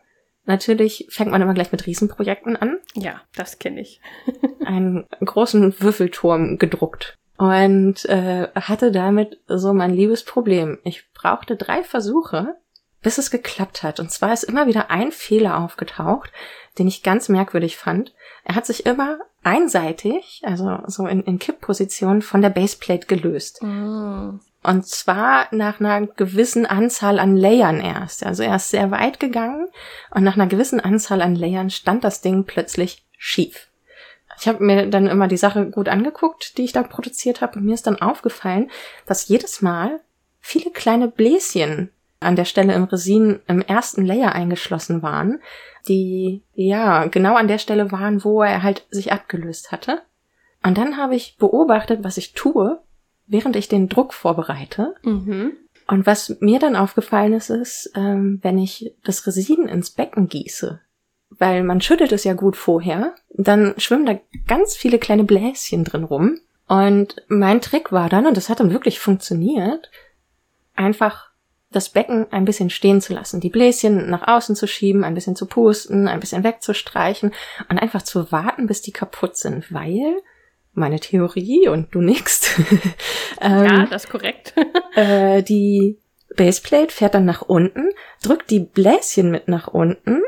Natürlich fängt man immer gleich mit Riesenprojekten an. Ja, das kenne ich. einen großen Würfelturm gedruckt und äh, hatte damit so mein liebes Problem. Ich brauchte drei Versuche, bis es geklappt hat. Und zwar ist immer wieder ein Fehler aufgetaucht, den ich ganz merkwürdig fand. Er hat sich immer einseitig, also so in, in Kippposition, von der Baseplate gelöst. Mm. Und zwar nach einer gewissen Anzahl an Layern erst. Also er ist sehr weit gegangen und nach einer gewissen Anzahl an Layern stand das Ding plötzlich schief. Ich habe mir dann immer die Sache gut angeguckt, die ich da produziert habe, und mir ist dann aufgefallen, dass jedes Mal viele kleine Bläschen an der Stelle im Resin im ersten Layer eingeschlossen waren, die ja genau an der Stelle waren, wo er halt sich abgelöst hatte. Und dann habe ich beobachtet, was ich tue, während ich den Druck vorbereite. Mhm. Und was mir dann aufgefallen ist, ist, ähm, wenn ich das Resin ins Becken gieße, weil man schüttelt es ja gut vorher, dann schwimmen da ganz viele kleine Bläschen drin rum. Und mein Trick war dann, und das hat dann wirklich funktioniert, einfach das Becken ein bisschen stehen zu lassen, die Bläschen nach außen zu schieben, ein bisschen zu pusten, ein bisschen wegzustreichen und einfach zu warten, bis die kaputt sind, weil meine Theorie und du nix. ähm, ja, das ist korrekt. äh, die Baseplate fährt dann nach unten, drückt die Bläschen mit nach unten,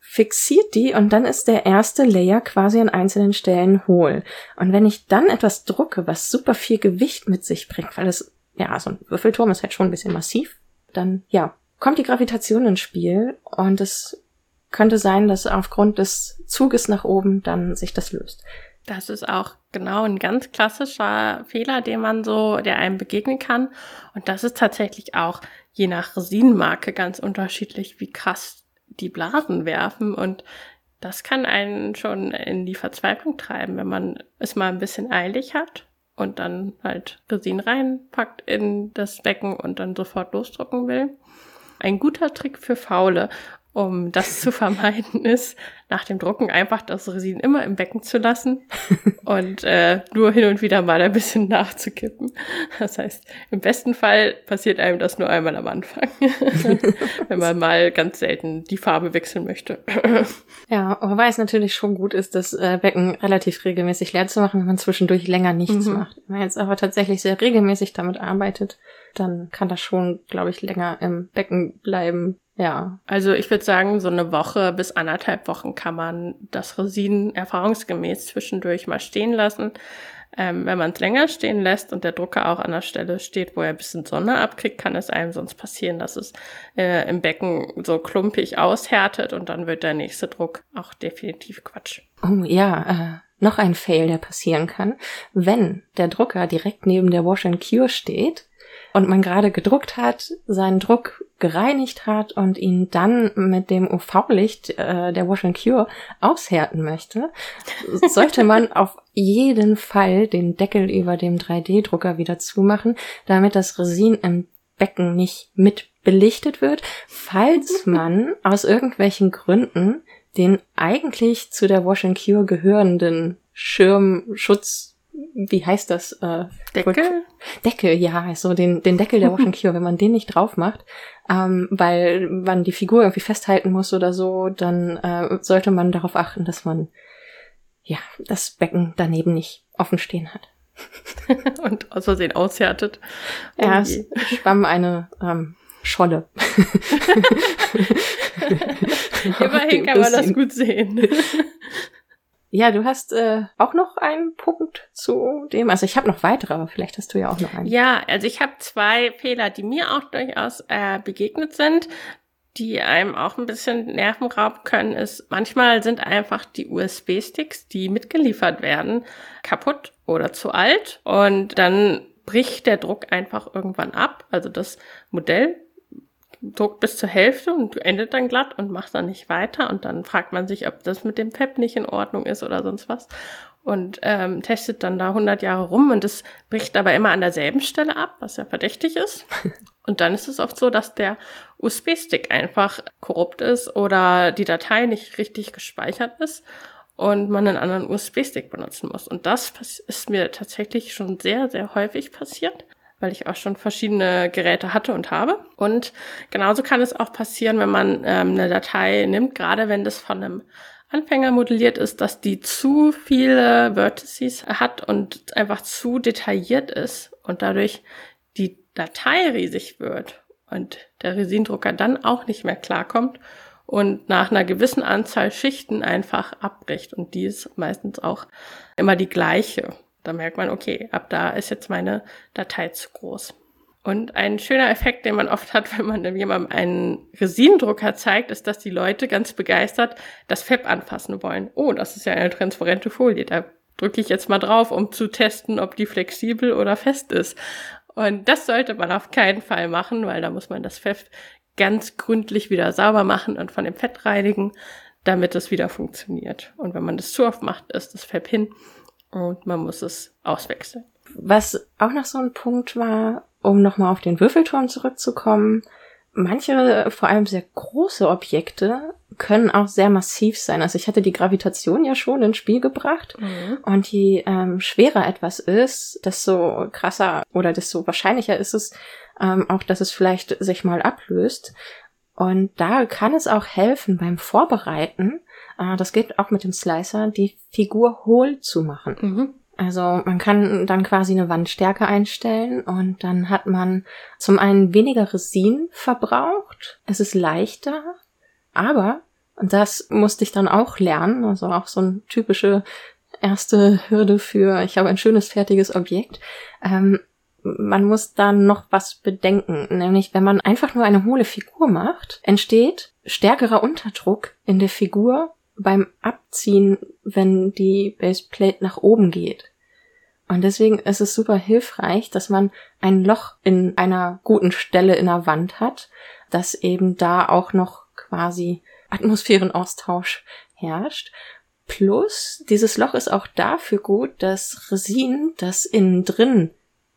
fixiert die und dann ist der erste Layer quasi an einzelnen Stellen hohl. Und wenn ich dann etwas drucke, was super viel Gewicht mit sich bringt, weil es, ja, so ein Würfelturm ist halt schon ein bisschen massiv, dann, ja, kommt die Gravitation ins Spiel und es könnte sein, dass aufgrund des Zuges nach oben dann sich das löst. Das ist auch genau ein ganz klassischer Fehler, den man so, der einem begegnen kann. Und das ist tatsächlich auch je nach Resinenmarke ganz unterschiedlich, wie krass die Blasen werfen. Und das kann einen schon in die Verzweiflung treiben, wenn man es mal ein bisschen eilig hat und dann halt Resin reinpackt in das Becken und dann sofort losdrucken will. Ein guter Trick für Faule um das zu vermeiden, ist, nach dem Drucken einfach das Resin immer im Becken zu lassen und äh, nur hin und wieder mal ein bisschen nachzukippen. Das heißt, im besten Fall passiert einem das nur einmal am Anfang, wenn man mal ganz selten die Farbe wechseln möchte. ja, wobei es natürlich schon gut ist, das äh, Becken relativ regelmäßig leer zu machen, wenn man zwischendurch länger nichts mhm. macht. Wenn man jetzt aber tatsächlich sehr regelmäßig damit arbeitet, dann kann das schon, glaube ich, länger im Becken bleiben. Ja. Also ich würde sagen, so eine Woche bis anderthalb Wochen kann man das Resin erfahrungsgemäß zwischendurch mal stehen lassen. Ähm, wenn man es länger stehen lässt und der Drucker auch an der Stelle steht, wo er ein bisschen Sonne abkriegt, kann es einem sonst passieren, dass es äh, im Becken so klumpig aushärtet und dann wird der nächste Druck auch definitiv Quatsch. Oh ja, äh, noch ein Fail, der passieren kann. Wenn der Drucker direkt neben der Wash and Cure steht, und man gerade gedruckt hat, seinen Druck gereinigt hat und ihn dann mit dem UV-Licht äh, der Wash and Cure aushärten möchte, sollte man auf jeden Fall den Deckel über dem 3D-Drucker wieder zumachen, damit das Resin im Becken nicht mit belichtet wird, falls man aus irgendwelchen Gründen den eigentlich zu der Wash and Cure gehörenden Schirmschutz wie heißt das? Äh, Deckel? Deckel, ja, so den, den Deckel der Washing Cure, wenn man den nicht drauf macht, ähm, weil man die Figur irgendwie festhalten muss oder so, dann äh, sollte man darauf achten, dass man ja das Becken daneben nicht offen stehen hat. Und aus Versehen aushärtet. Oh ja, es schwamm eine ähm, Scholle. Immerhin kann man das gut sehen. Ja, du hast äh, auch noch einen Punkt zu dem. Also ich habe noch weitere, aber vielleicht hast du ja auch noch einen. Ja, also ich habe zwei Fehler, die mir auch durchaus äh, begegnet sind, die einem auch ein bisschen Nerven rauben können, ist, manchmal sind einfach die USB-Sticks, die mitgeliefert werden, kaputt oder zu alt und dann bricht der Druck einfach irgendwann ab. Also das Modell druckt bis zur Hälfte und endet dann glatt und macht dann nicht weiter. Und dann fragt man sich, ob das mit dem PEP nicht in Ordnung ist oder sonst was. Und ähm, testet dann da 100 Jahre rum und es bricht aber immer an derselben Stelle ab, was ja verdächtig ist. Und dann ist es oft so, dass der USB-Stick einfach korrupt ist oder die Datei nicht richtig gespeichert ist und man einen anderen USB-Stick benutzen muss. Und das ist mir tatsächlich schon sehr, sehr häufig passiert weil ich auch schon verschiedene Geräte hatte und habe. Und genauso kann es auch passieren, wenn man ähm, eine Datei nimmt, gerade wenn das von einem Anfänger modelliert ist, dass die zu viele Vertices hat und einfach zu detailliert ist und dadurch die Datei riesig wird und der Resindrucker dann auch nicht mehr klarkommt und nach einer gewissen Anzahl Schichten einfach abbricht. Und die ist meistens auch immer die gleiche. Da merkt man, okay, ab da ist jetzt meine Datei zu groß. Und ein schöner Effekt, den man oft hat, wenn man jemandem einen Resinendrucker zeigt, ist, dass die Leute ganz begeistert das FEP anfassen wollen. Oh, das ist ja eine transparente Folie. Da drücke ich jetzt mal drauf, um zu testen, ob die flexibel oder fest ist. Und das sollte man auf keinen Fall machen, weil da muss man das FEP ganz gründlich wieder sauber machen und von dem Fett reinigen, damit es wieder funktioniert. Und wenn man das zu oft macht, ist das FEP hin und man muss es auswechseln. Was auch noch so ein Punkt war, um nochmal auf den Würfelturm zurückzukommen, manche, vor allem sehr große Objekte, können auch sehr massiv sein. Also ich hatte die Gravitation ja schon ins Spiel gebracht. Mhm. Und je ähm, schwerer etwas ist, desto krasser oder desto wahrscheinlicher ist es ähm, auch, dass es vielleicht sich mal ablöst. Und da kann es auch helfen beim Vorbereiten, äh, das geht auch mit dem Slicer, die Figur hohl zu machen. Mhm. Also man kann dann quasi eine Wandstärke einstellen und dann hat man zum einen weniger Resin verbraucht, es ist leichter, aber, und das musste ich dann auch lernen, also auch so eine typische erste Hürde für, ich habe ein schönes fertiges Objekt, ähm, man muss dann noch was bedenken, nämlich wenn man einfach nur eine hohle Figur macht, entsteht stärkerer Unterdruck in der Figur beim Abziehen, wenn die Baseplate nach oben geht. Und deswegen ist es super hilfreich, dass man ein Loch in einer guten Stelle in der Wand hat, dass eben da auch noch quasi Atmosphärenaustausch herrscht. Plus, dieses Loch ist auch dafür gut, dass Resin, das innen drin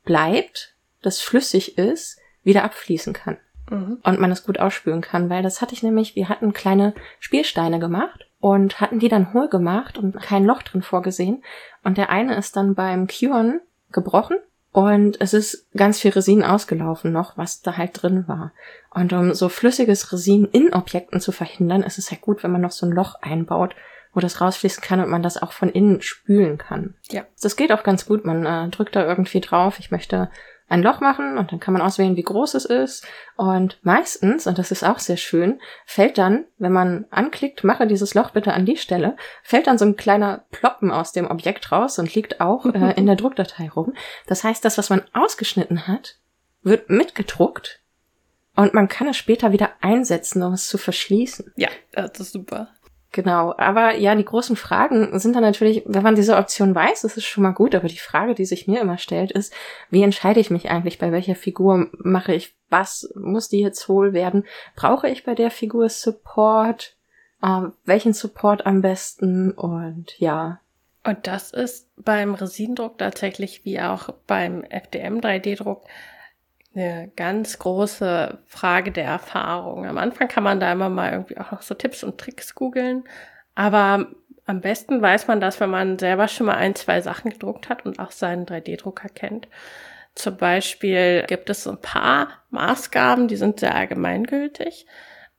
bleibt, das flüssig ist, wieder abfließen kann. Mhm. Und man es gut ausspülen kann, weil das hatte ich nämlich, wir hatten kleine Spielsteine gemacht und hatten die dann hohl gemacht und kein Loch drin vorgesehen. Und der eine ist dann beim Curen gebrochen und es ist ganz viel Resin ausgelaufen noch, was da halt drin war. Und um so flüssiges Resin in Objekten zu verhindern, ist es ja gut, wenn man noch so ein Loch einbaut, wo das rausfließen kann und man das auch von innen spülen kann. Ja. Das geht auch ganz gut. Man äh, drückt da irgendwie drauf. Ich möchte ein Loch machen und dann kann man auswählen, wie groß es ist. Und meistens, und das ist auch sehr schön, fällt dann, wenn man anklickt, mache dieses Loch bitte an die Stelle, fällt dann so ein kleiner Ploppen aus dem Objekt raus und liegt auch äh, in der Druckdatei rum. Das heißt, das, was man ausgeschnitten hat, wird mitgedruckt und man kann es später wieder einsetzen, um es zu verschließen. Ja, das ist super. Genau, aber ja, die großen Fragen sind dann natürlich, wenn man diese Option weiß, das ist schon mal gut, aber die Frage, die sich mir immer stellt, ist, wie entscheide ich mich eigentlich, bei welcher Figur mache ich was, muss die jetzt wohl werden, brauche ich bei der Figur Support, äh, welchen Support am besten? Und ja. Und das ist beim Resindruck tatsächlich wie auch beim FDM 3D-Druck eine ganz große Frage der Erfahrung. Am Anfang kann man da immer mal irgendwie auch noch so Tipps und Tricks googeln, aber am besten weiß man das, wenn man selber schon mal ein, zwei Sachen gedruckt hat und auch seinen 3D-Drucker kennt. Zum Beispiel gibt es so ein paar Maßgaben, die sind sehr allgemeingültig.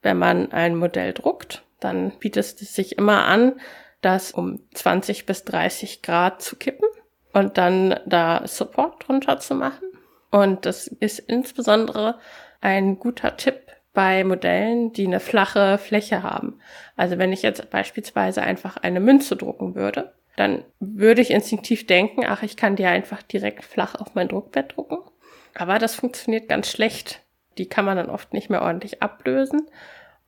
Wenn man ein Modell druckt, dann bietet es sich immer an, das um 20 bis 30 Grad zu kippen und dann da Support drunter zu machen. Und das ist insbesondere ein guter Tipp bei Modellen, die eine flache Fläche haben. Also wenn ich jetzt beispielsweise einfach eine Münze drucken würde, dann würde ich instinktiv denken, ach, ich kann die einfach direkt flach auf mein Druckbett drucken. Aber das funktioniert ganz schlecht. Die kann man dann oft nicht mehr ordentlich ablösen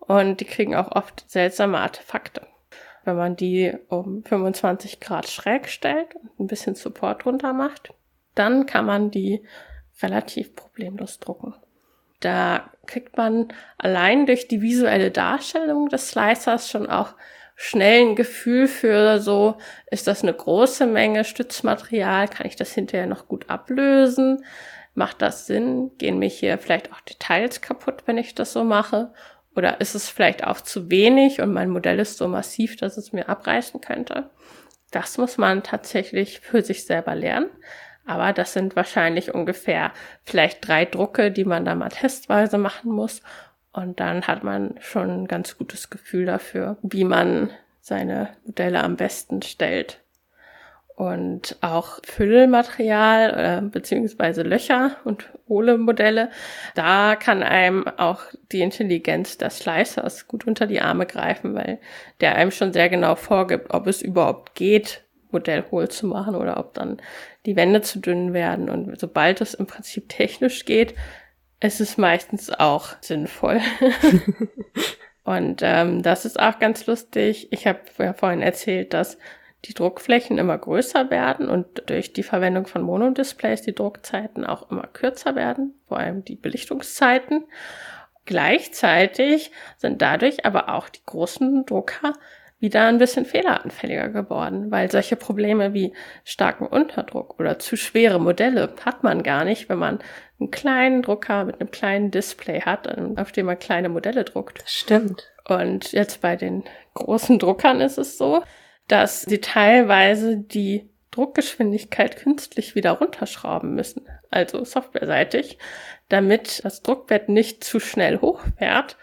und die kriegen auch oft seltsame Artefakte. Wenn man die um 25 Grad schräg stellt und ein bisschen Support drunter macht, dann kann man die relativ problemlos drucken. Da kriegt man allein durch die visuelle Darstellung des Slicers schon auch schnell ein Gefühl für so, ist das eine große Menge Stützmaterial? Kann ich das hinterher noch gut ablösen? Macht das Sinn? Gehen mir hier vielleicht auch Details kaputt, wenn ich das so mache? Oder ist es vielleicht auch zu wenig und mein Modell ist so massiv, dass es mir abreißen könnte? Das muss man tatsächlich für sich selber lernen. Aber das sind wahrscheinlich ungefähr vielleicht drei Drucke, die man da mal testweise machen muss. Und dann hat man schon ein ganz gutes Gefühl dafür, wie man seine Modelle am besten stellt. Und auch Füllmaterial äh, beziehungsweise Löcher und Hohle-Modelle, da kann einem auch die Intelligenz des Slicers gut unter die Arme greifen, weil der einem schon sehr genau vorgibt, ob es überhaupt geht, Modell hohl zu machen oder ob dann die Wände zu dünn werden. Und sobald es im Prinzip technisch geht, ist es meistens auch sinnvoll. und ähm, das ist auch ganz lustig. Ich habe ja vorhin erzählt, dass die Druckflächen immer größer werden und durch die Verwendung von Monodisplays die Druckzeiten auch immer kürzer werden, vor allem die Belichtungszeiten. Gleichzeitig sind dadurch aber auch die großen Drucker wieder ein bisschen fehleranfälliger geworden, weil solche Probleme wie starken Unterdruck oder zu schwere Modelle hat man gar nicht, wenn man einen kleinen Drucker mit einem kleinen Display hat, auf dem man kleine Modelle druckt. Das stimmt. Und jetzt bei den großen Druckern ist es so, dass sie teilweise die Druckgeschwindigkeit künstlich wieder runterschrauben müssen, also softwareseitig, damit das Druckbett nicht zu schnell hochfährt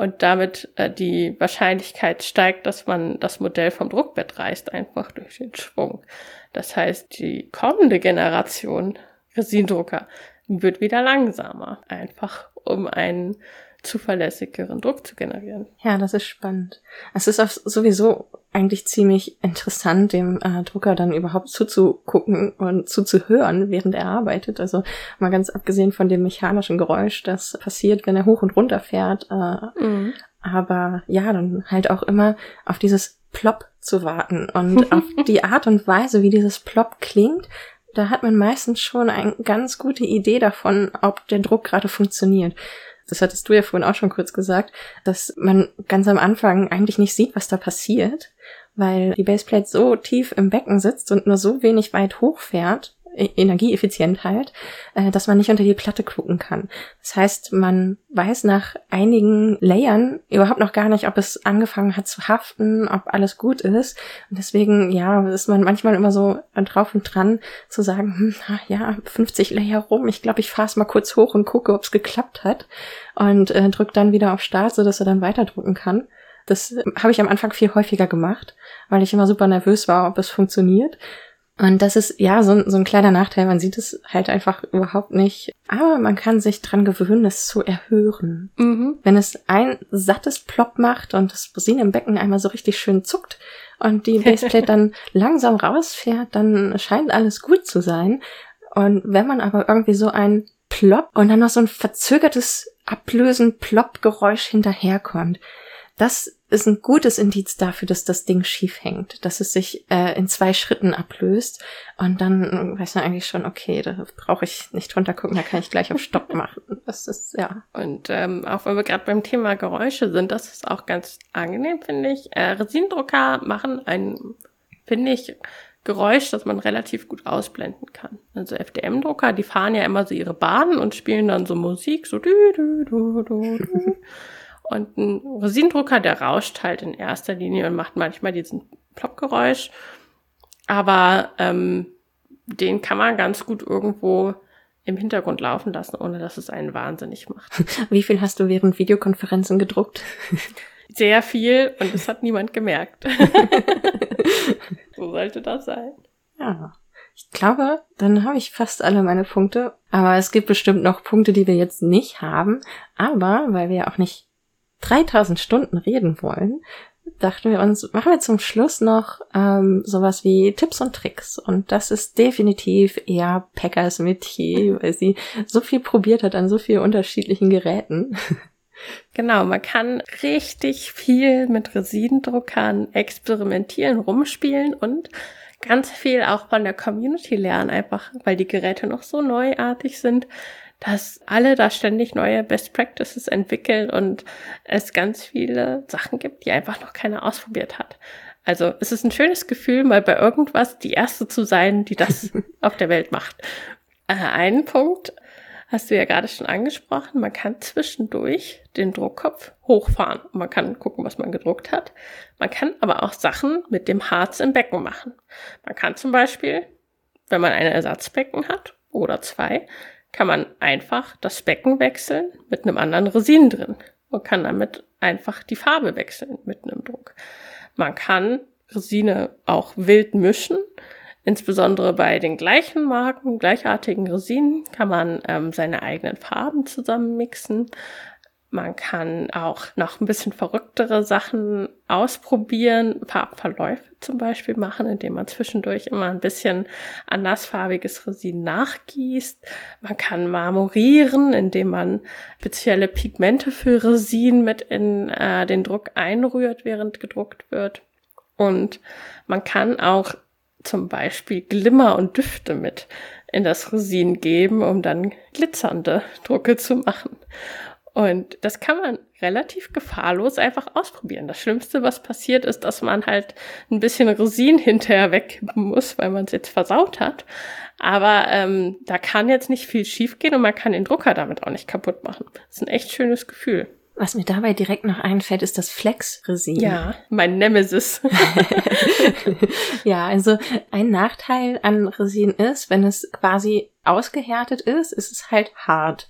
und damit äh, die Wahrscheinlichkeit steigt, dass man das Modell vom Druckbett reißt, einfach durch den Schwung. Das heißt, die kommende Generation Resindrucker wird wieder langsamer, einfach um einen zuverlässigeren Druck zu generieren. Ja, das ist spannend. Es ist auch sowieso eigentlich ziemlich interessant, dem äh, Drucker dann überhaupt zuzugucken und zuzuhören, während er arbeitet. Also mal ganz abgesehen von dem mechanischen Geräusch, das passiert, wenn er hoch und runter fährt. Äh, mhm. Aber ja, dann halt auch immer auf dieses Plop zu warten und auf die Art und Weise, wie dieses Plop klingt, da hat man meistens schon eine ganz gute Idee davon, ob der Druck gerade funktioniert das hattest du ja vorhin auch schon kurz gesagt, dass man ganz am Anfang eigentlich nicht sieht, was da passiert, weil die Baseplate so tief im Becken sitzt und nur so wenig weit hochfährt, energieeffizient halt, äh, dass man nicht unter die Platte gucken kann. Das heißt, man weiß nach einigen Layern überhaupt noch gar nicht, ob es angefangen hat zu haften, ob alles gut ist. Und deswegen, ja, ist man manchmal immer so drauf und dran zu sagen, hm, ja, 50 Layer rum, ich glaube, ich fahre es mal kurz hoch und gucke, ob es geklappt hat. Und äh, drücke dann wieder auf Start, sodass er dann weiterdrucken kann. Das äh, habe ich am Anfang viel häufiger gemacht, weil ich immer super nervös war, ob es funktioniert. Und das ist ja so, so ein kleiner Nachteil. Man sieht es halt einfach überhaupt nicht. Aber man kann sich dran gewöhnen, es zu erhören. Mhm. Wenn es ein sattes Plop macht und das Busin im Becken einmal so richtig schön zuckt und die Baseplate dann langsam rausfährt, dann scheint alles gut zu sein. Und wenn man aber irgendwie so ein Plop und dann noch so ein verzögertes Ablösen Plop-Geräusch hinterherkommt, das ist ein gutes Indiz dafür, dass das Ding schief hängt, dass es sich äh, in zwei Schritten ablöst und dann weiß man eigentlich schon, okay, da brauche ich nicht drunter gucken, da kann ich gleich auf Stopp machen. Das ist ja. Und ähm, auch wenn wir gerade beim Thema Geräusche sind, das ist auch ganz angenehm, finde ich. Äh, Resinendrucker machen ein, finde ich, Geräusch, das man relativ gut ausblenden kann. Also FDM-Drucker, die fahren ja immer so ihre Bahnen und spielen dann so Musik, so du, du, du, du, du. Und ein Resinendrucker, der rauscht halt in erster Linie und macht manchmal diesen Ploppgeräusch. Aber ähm, den kann man ganz gut irgendwo im Hintergrund laufen lassen, ohne dass es einen wahnsinnig macht. Wie viel hast du während Videokonferenzen gedruckt? Sehr viel und es hat niemand gemerkt. so sollte das sein. Ja. Ich glaube, dann habe ich fast alle meine Punkte. Aber es gibt bestimmt noch Punkte, die wir jetzt nicht haben. Aber weil wir ja auch nicht 3000 Stunden reden wollen, dachten wir uns, machen wir zum Schluss noch ähm, sowas wie Tipps und Tricks. Und das ist definitiv eher Packers Metier, weil sie so viel probiert hat an so vielen unterschiedlichen Geräten. Genau, man kann richtig viel mit Residendruckern experimentieren, rumspielen und ganz viel auch von der Community lernen, einfach weil die Geräte noch so neuartig sind dass alle da ständig neue Best Practices entwickeln und es ganz viele Sachen gibt, die einfach noch keiner ausprobiert hat. Also es ist ein schönes Gefühl, mal bei irgendwas die Erste zu sein, die das auf der Welt macht. Äh, einen Punkt hast du ja gerade schon angesprochen. Man kann zwischendurch den Druckkopf hochfahren. Man kann gucken, was man gedruckt hat. Man kann aber auch Sachen mit dem Harz im Becken machen. Man kann zum Beispiel, wenn man ein Ersatzbecken hat oder zwei, kann man einfach das Becken wechseln mit einem anderen Resin drin und kann damit einfach die Farbe wechseln mit einem Druck. Man kann Resine auch wild mischen. Insbesondere bei den gleichen Marken, gleichartigen Resinen kann man ähm, seine eigenen Farben zusammenmixen. Man kann auch noch ein bisschen verrücktere Sachen ausprobieren, Farbverläufe zum Beispiel machen, indem man zwischendurch immer ein bisschen andersfarbiges Resin nachgießt. Man kann marmorieren, indem man spezielle Pigmente für Resin mit in äh, den Druck einrührt, während gedruckt wird. Und man kann auch zum Beispiel Glimmer und Düfte mit in das Resin geben, um dann glitzernde Drucke zu machen. Und das kann man relativ gefahrlos einfach ausprobieren. Das Schlimmste, was passiert, ist, dass man halt ein bisschen Resin hinterher wegkippen muss, weil man es jetzt versaut hat. Aber ähm, da kann jetzt nicht viel schiefgehen und man kann den Drucker damit auch nicht kaputt machen. Das ist ein echt schönes Gefühl. Was mir dabei direkt noch einfällt, ist das Flex-Resin. Ja, mein Nemesis. ja, also ein Nachteil an Resin ist, wenn es quasi ausgehärtet ist, ist es halt hart.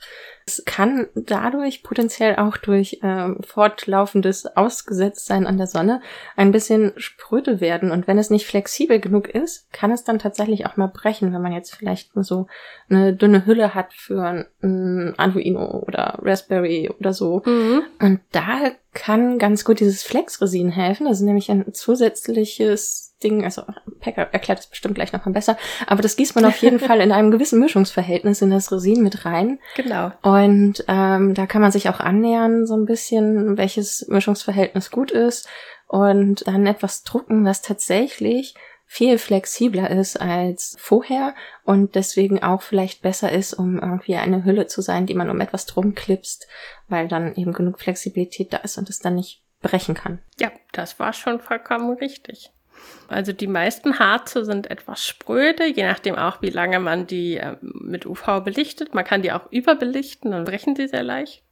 Es kann dadurch potenziell auch durch ähm, fortlaufendes Ausgesetztsein an der Sonne ein bisschen spröde werden. Und wenn es nicht flexibel genug ist, kann es dann tatsächlich auch mal brechen, wenn man jetzt vielleicht nur so eine dünne Hülle hat für ein Arduino oder Raspberry oder so. Mhm. Und da kann ganz gut dieses Flexresin helfen. Das ist nämlich ein zusätzliches Ding, also Packer erklärt es bestimmt gleich noch mal besser, aber das gießt man auf jeden Fall in einem gewissen Mischungsverhältnis in das Resin mit rein. Genau. Und ähm, da kann man sich auch annähern, so ein bisschen, welches Mischungsverhältnis gut ist und dann etwas drucken, was tatsächlich viel flexibler ist als vorher und deswegen auch vielleicht besser ist, um irgendwie eine Hülle zu sein, die man um etwas drum klipst, weil dann eben genug Flexibilität da ist und es dann nicht brechen kann. Ja, das war schon vollkommen richtig. Also die meisten Harze sind etwas spröde, je nachdem auch, wie lange man die äh, mit UV belichtet. Man kann die auch überbelichten, dann brechen sie sehr leicht.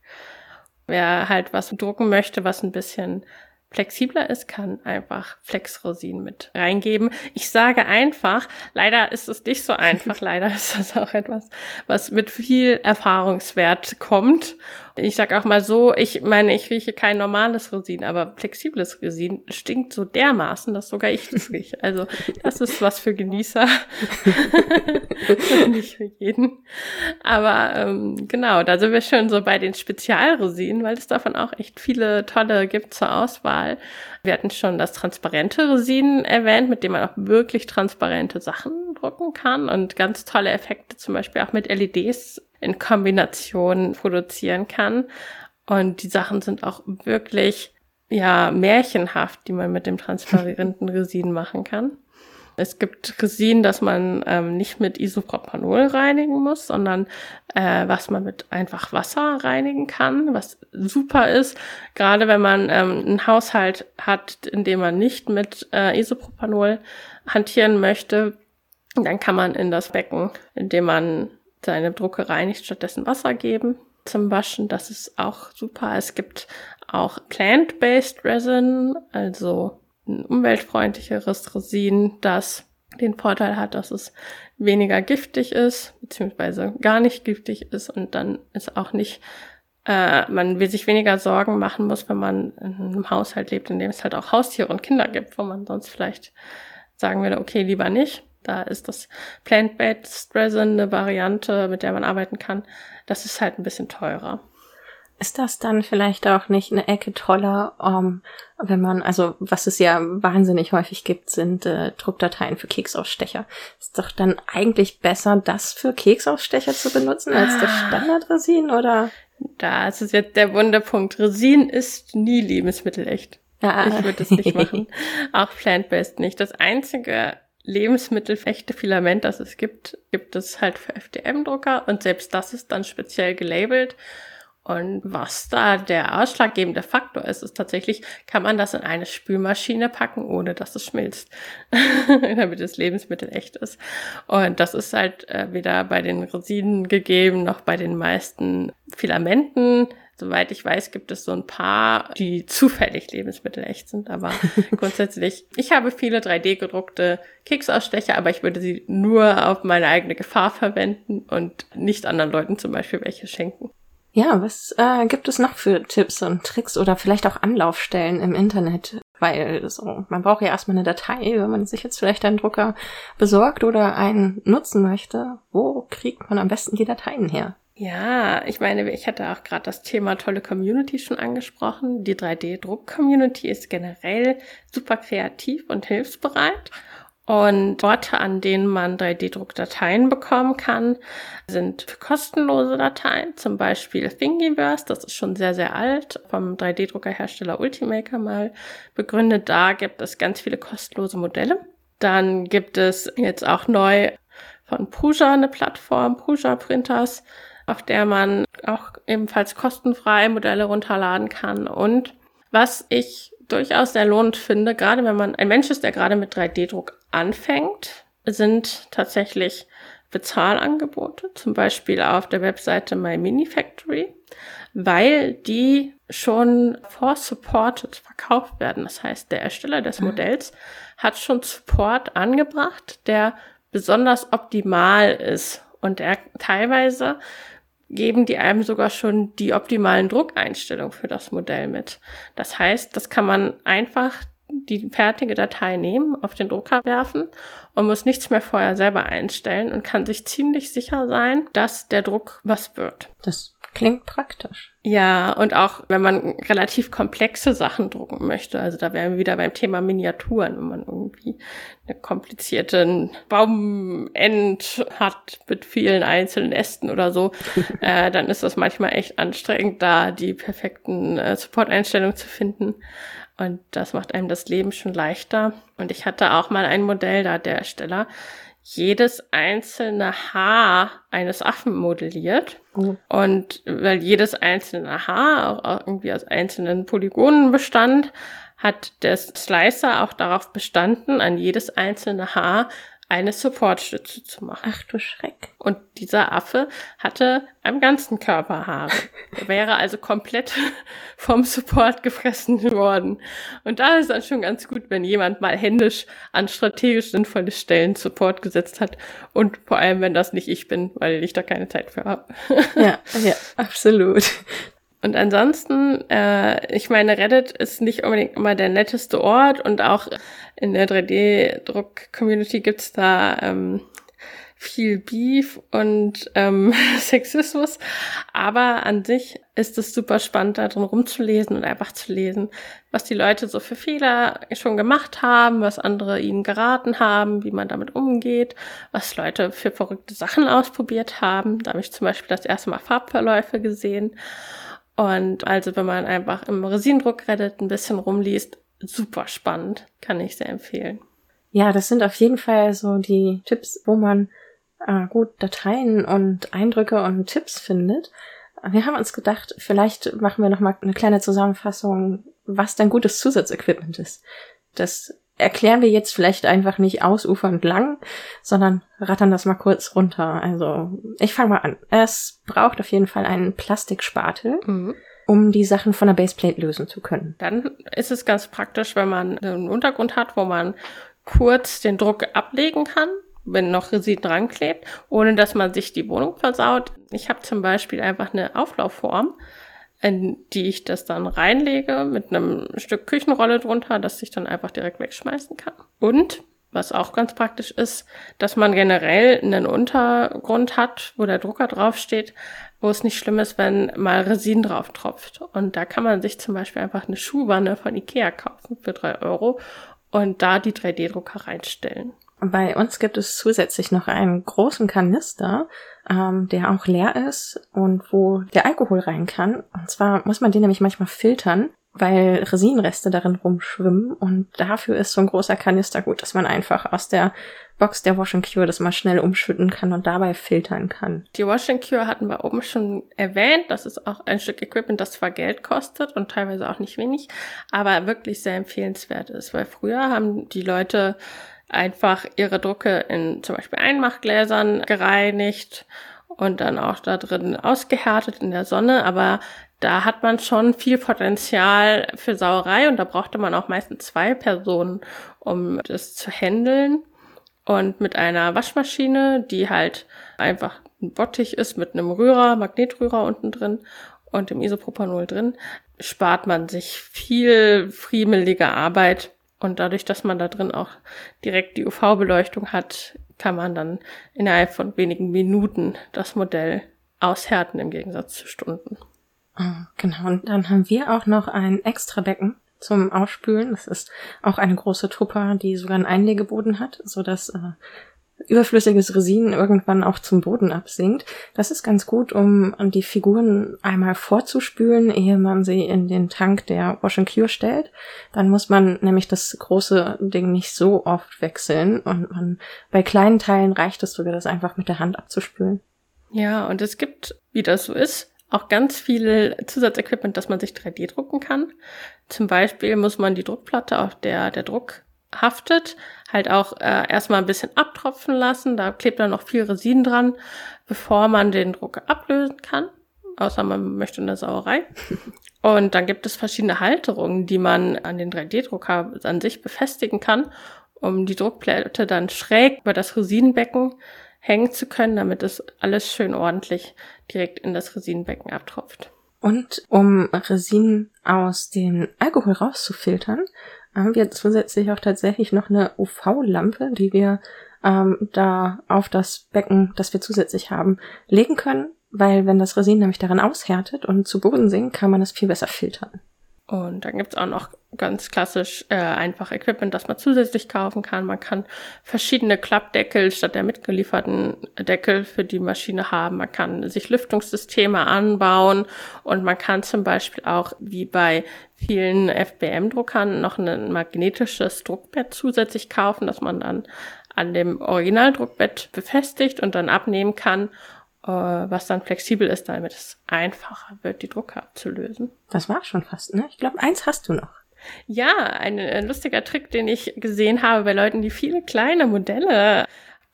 Wer halt was drucken möchte, was ein bisschen flexibler ist, kann einfach Flexrosin mit reingeben. Ich sage einfach, leider ist es nicht so einfach, leider ist das auch etwas, was mit viel Erfahrungswert kommt ich sag auch mal so, ich meine, ich rieche kein normales Resin, aber flexibles Resin stinkt so dermaßen, dass sogar ich das rieche. Also das ist was für Genießer, nicht für jeden. Aber ähm, genau, da sind wir schon so bei den Spezialresinen, weil es davon auch echt viele tolle gibt zur Auswahl. Wir hatten schon das transparente Resin erwähnt, mit dem man auch wirklich transparente Sachen drucken kann und ganz tolle Effekte, zum Beispiel auch mit LEDs in Kombination produzieren kann. Und die Sachen sind auch wirklich, ja, märchenhaft, die man mit dem transparenten Resin machen kann. Es gibt Resin, das man ähm, nicht mit Isopropanol reinigen muss, sondern äh, was man mit einfach Wasser reinigen kann, was super ist. Gerade wenn man ähm, einen Haushalt hat, in dem man nicht mit äh, Isopropanol hantieren möchte, dann kann man in das Becken, in dem man seine Druckerei nicht stattdessen Wasser geben zum Waschen. Das ist auch super. Es gibt auch Plant-Based Resin, also ein umweltfreundlicheres Resin, das den Vorteil hat, dass es weniger giftig ist, beziehungsweise gar nicht giftig ist und dann ist auch nicht, äh, man will sich weniger Sorgen machen muss, wenn man in einem Haushalt lebt, in dem es halt auch Haustiere und Kinder gibt, wo man sonst vielleicht sagen würde, okay, lieber nicht. Da ist das Plant-Based Resin eine Variante, mit der man arbeiten kann. Das ist halt ein bisschen teurer. Ist das dann vielleicht auch nicht eine Ecke toller, um, wenn man, also was es ja wahnsinnig häufig gibt, sind äh, Druckdateien für Keksausstecher. Ist doch dann eigentlich besser, das für Keksausstecher zu benutzen als das ah. Standardresin, oder? Da ist es jetzt der Wunderpunkt. Resin ist nie lebensmittelecht. Ja. Ich würde es nicht machen. Auch plant-based nicht. Das einzige lebensmittelfechte Filament, das es gibt, gibt es halt für FDM-Drucker und selbst das ist dann speziell gelabelt. Und was da der ausschlaggebende Faktor ist, ist tatsächlich, kann man das in eine Spülmaschine packen, ohne dass es schmilzt, damit das Lebensmittel echt ist. Und das ist halt äh, weder bei den Resinen gegeben, noch bei den meisten Filamenten. Soweit ich weiß, gibt es so ein paar, die zufällig lebensmittelecht sind, aber grundsätzlich, ich habe viele 3D-gedruckte Keksausstecher, aber ich würde sie nur auf meine eigene Gefahr verwenden und nicht anderen Leuten zum Beispiel welche schenken. Ja, was äh, gibt es noch für Tipps und Tricks oder vielleicht auch Anlaufstellen im Internet? Weil so, man braucht ja erstmal eine Datei, wenn man sich jetzt vielleicht einen Drucker besorgt oder einen nutzen möchte. Wo kriegt man am besten die Dateien her? Ja, ich meine, ich hatte auch gerade das Thema tolle Community schon angesprochen. Die 3D-Druck-Community ist generell super kreativ und hilfsbereit. Und Orte, an denen man 3D-Druckdateien bekommen kann, sind kostenlose Dateien, zum Beispiel Thingiverse, das ist schon sehr, sehr alt, vom 3D-Druckerhersteller Ultimaker mal begründet. Da gibt es ganz viele kostenlose Modelle. Dann gibt es jetzt auch neu von Prusa eine Plattform, Prusa Printers, auf der man auch ebenfalls kostenfrei Modelle runterladen kann. Und was ich durchaus sehr lohnend finde, gerade wenn man ein Mensch ist, der gerade mit 3D-Druck anfängt, sind tatsächlich Bezahlangebote, zum Beispiel auf der Webseite My Mini Factory, weil die schon vor-supported verkauft werden. Das heißt, der Ersteller des mhm. Modells hat schon Support angebracht, der besonders optimal ist und der teilweise geben die einem sogar schon die optimalen Druckeinstellungen für das Modell mit. Das heißt, das kann man einfach die fertige Datei nehmen, auf den Drucker werfen und muss nichts mehr vorher selber einstellen und kann sich ziemlich sicher sein, dass der Druck was wird. Das klingt praktisch. Ja, und auch wenn man relativ komplexe Sachen drucken möchte, also da wären wir wieder beim Thema Miniaturen, wenn man irgendwie einen komplizierten Baumend hat mit vielen einzelnen Ästen oder so, äh, dann ist das manchmal echt anstrengend, da die perfekten äh, Support-Einstellungen zu finden. Und das macht einem das Leben schon leichter. Und ich hatte auch mal ein Modell da, der Ersteller, jedes einzelne Haar eines Affen modelliert. Oh. Und weil jedes einzelne Haar auch irgendwie aus einzelnen Polygonen bestand, hat der Slicer auch darauf bestanden, an jedes einzelne Haar eine Supportstütze zu machen. Ach du Schreck. Und dieser Affe hatte am ganzen Körper Haare. Er wäre also komplett vom Support gefressen worden. Und da ist dann schon ganz gut, wenn jemand mal händisch an strategisch sinnvolle Stellen Support gesetzt hat. Und vor allem, wenn das nicht ich bin, weil ich da keine Zeit für habe. ja, ja, absolut. Und ansonsten, äh, ich meine, Reddit ist nicht unbedingt immer der netteste Ort und auch in der 3D-Druck-Community gibt's da ähm, viel Beef und ähm, Sexismus. Aber an sich ist es super spannend, da drin rumzulesen und einfach zu lesen, was die Leute so für Fehler schon gemacht haben, was andere ihnen geraten haben, wie man damit umgeht, was Leute für verrückte Sachen ausprobiert haben. Da habe ich zum Beispiel das erste Mal Farbverläufe gesehen. Und also wenn man einfach im Resinendruck Reddit ein bisschen rumliest, super spannend, kann ich sehr empfehlen. Ja, das sind auf jeden Fall so die Tipps, wo man äh, gut Dateien und Eindrücke und Tipps findet. Wir haben uns gedacht, vielleicht machen wir noch mal eine kleine Zusammenfassung, was denn gutes Zusatzequipment ist. Das erklären wir jetzt vielleicht einfach nicht ausufernd lang, sondern rattern das mal kurz runter. Also, ich fange mal an. Es braucht auf jeden Fall einen Plastikspatel. Mhm. um die Sachen von der Baseplate lösen zu können. Dann ist es ganz praktisch, wenn man einen Untergrund hat, wo man kurz den Druck ablegen kann, wenn noch Resin dran klebt, ohne dass man sich die Wohnung versaut. Ich habe zum Beispiel einfach eine Auflaufform, in die ich das dann reinlege mit einem Stück Küchenrolle drunter, das ich dann einfach direkt wegschmeißen kann. Und was auch ganz praktisch ist, dass man generell einen Untergrund hat, wo der Drucker draufsteht, wo es nicht schlimm ist, wenn mal Resin drauf tropft. Und da kann man sich zum Beispiel einfach eine Schuhwanne von Ikea kaufen für drei Euro und da die 3D-Drucker reinstellen. Bei uns gibt es zusätzlich noch einen großen Kanister, ähm, der auch leer ist und wo der Alkohol rein kann. Und zwar muss man den nämlich manchmal filtern, weil Resinreste darin rumschwimmen. Und dafür ist so ein großer Kanister gut, dass man einfach aus der Box der Wash Cure das mal schnell umschütten kann und dabei filtern kann. Die Wash Cure hatten wir oben schon erwähnt. Das ist auch ein Stück Equipment, das zwar Geld kostet und teilweise auch nicht wenig, aber wirklich sehr empfehlenswert ist, weil früher haben die Leute einfach ihre Drucke in zum Beispiel Einmachgläsern gereinigt und dann auch da drin ausgehärtet in der Sonne, aber da hat man schon viel Potenzial für Sauerei und da brauchte man auch meistens zwei Personen, um das zu handeln. Und mit einer Waschmaschine, die halt einfach ein Bottich ist mit einem Rührer, Magnetrührer unten drin und dem Isopropanol drin, spart man sich viel friemelige Arbeit und dadurch, dass man da drin auch direkt die UV-Beleuchtung hat, kann man dann innerhalb von wenigen Minuten das Modell aushärten im Gegensatz zu Stunden. Ah, genau, und dann haben wir auch noch ein extra Becken zum Aufspülen. Das ist auch eine große Tupper, die sogar einen Einlegeboden hat, so dass äh, überflüssiges Resin irgendwann auch zum Boden absinkt. Das ist ganz gut, um die Figuren einmal vorzuspülen, ehe man sie in den Tank der Wash and Cure stellt. Dann muss man nämlich das große Ding nicht so oft wechseln und man bei kleinen Teilen reicht es sogar, das einfach mit der Hand abzuspülen. Ja, und es gibt, wie das so ist, auch ganz viel Zusatzequipment, dass man sich 3D drucken kann. Zum Beispiel muss man die Druckplatte, auf der der Druck haftet, halt auch äh, erstmal ein bisschen abtropfen lassen. Da klebt dann noch viel Resin dran, bevor man den Druck ablösen kann. Außer man möchte eine Sauerei. Und dann gibt es verschiedene Halterungen, die man an den 3D-Drucker an sich befestigen kann, um die Druckplatte dann schräg über das Resinenbecken hängen zu können, damit es alles schön ordentlich direkt in das Resinenbecken abtropft. Und um Resin aus dem Alkohol rauszufiltern, haben wir zusätzlich auch tatsächlich noch eine UV-Lampe, die wir ähm, da auf das Becken, das wir zusätzlich haben, legen können, weil wenn das Resin nämlich daran aushärtet und zu Boden sinkt, kann man es viel besser filtern. Und dann gibt's auch noch ganz klassisch äh, einfach Equipment, das man zusätzlich kaufen kann. Man kann verschiedene Klappdeckel statt der mitgelieferten Deckel für die Maschine haben. Man kann sich Lüftungssysteme anbauen und man kann zum Beispiel auch, wie bei vielen FBM-Druckern, noch ein magnetisches Druckbett zusätzlich kaufen, das man dann an dem Originaldruckbett befestigt und dann abnehmen kann was dann flexibel ist, damit es einfacher wird, die Drucke abzulösen. Das war schon fast, ne? Ich glaube, eins hast du noch. Ja, ein, ein lustiger Trick, den ich gesehen habe bei Leuten, die viele kleine Modelle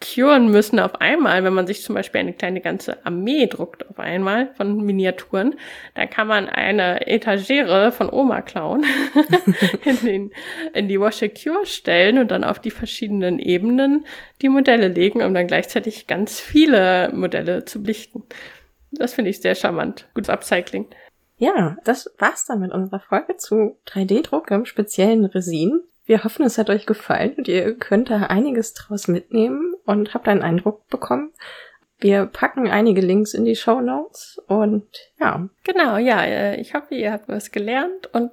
curen müssen auf einmal, wenn man sich zum Beispiel eine kleine ganze Armee druckt auf einmal von Miniaturen, dann kann man eine Etagere von Oma klauen, in, den, in die Washer Cure stellen und dann auf die verschiedenen Ebenen die Modelle legen, um dann gleichzeitig ganz viele Modelle zu belichten. Das finde ich sehr charmant. Gutes Upcycling. Ja, das war's dann mit unserer Folge zu 3D-Druck im speziellen Resin. Wir hoffen, es hat euch gefallen und ihr könnt da einiges draus mitnehmen und habt einen Eindruck bekommen. Wir packen einige Links in die Show Notes und ja. Genau, ja. Äh, ich hoffe, ihr habt was gelernt und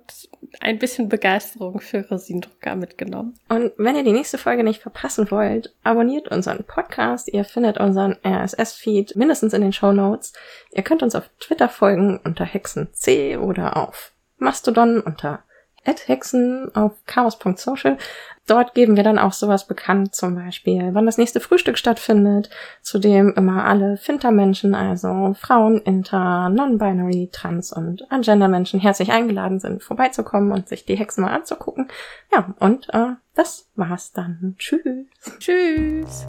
ein bisschen Begeisterung für Resinendrucker mitgenommen. Und wenn ihr die nächste Folge nicht verpassen wollt, abonniert unseren Podcast. Ihr findet unseren RSS-Feed mindestens in den Show Notes. Ihr könnt uns auf Twitter folgen unter HexenC oder auf Mastodon unter Hexen auf chaos.social. Dort geben wir dann auch sowas bekannt, zum Beispiel, wann das nächste Frühstück stattfindet, zu dem immer alle Fintermenschen, also Frauen, Inter, Non-Binary, Trans und Agender-Menschen herzlich eingeladen sind, vorbeizukommen und sich die Hexen mal anzugucken. Ja, und äh, das war's dann. Tschüss. Tschüss.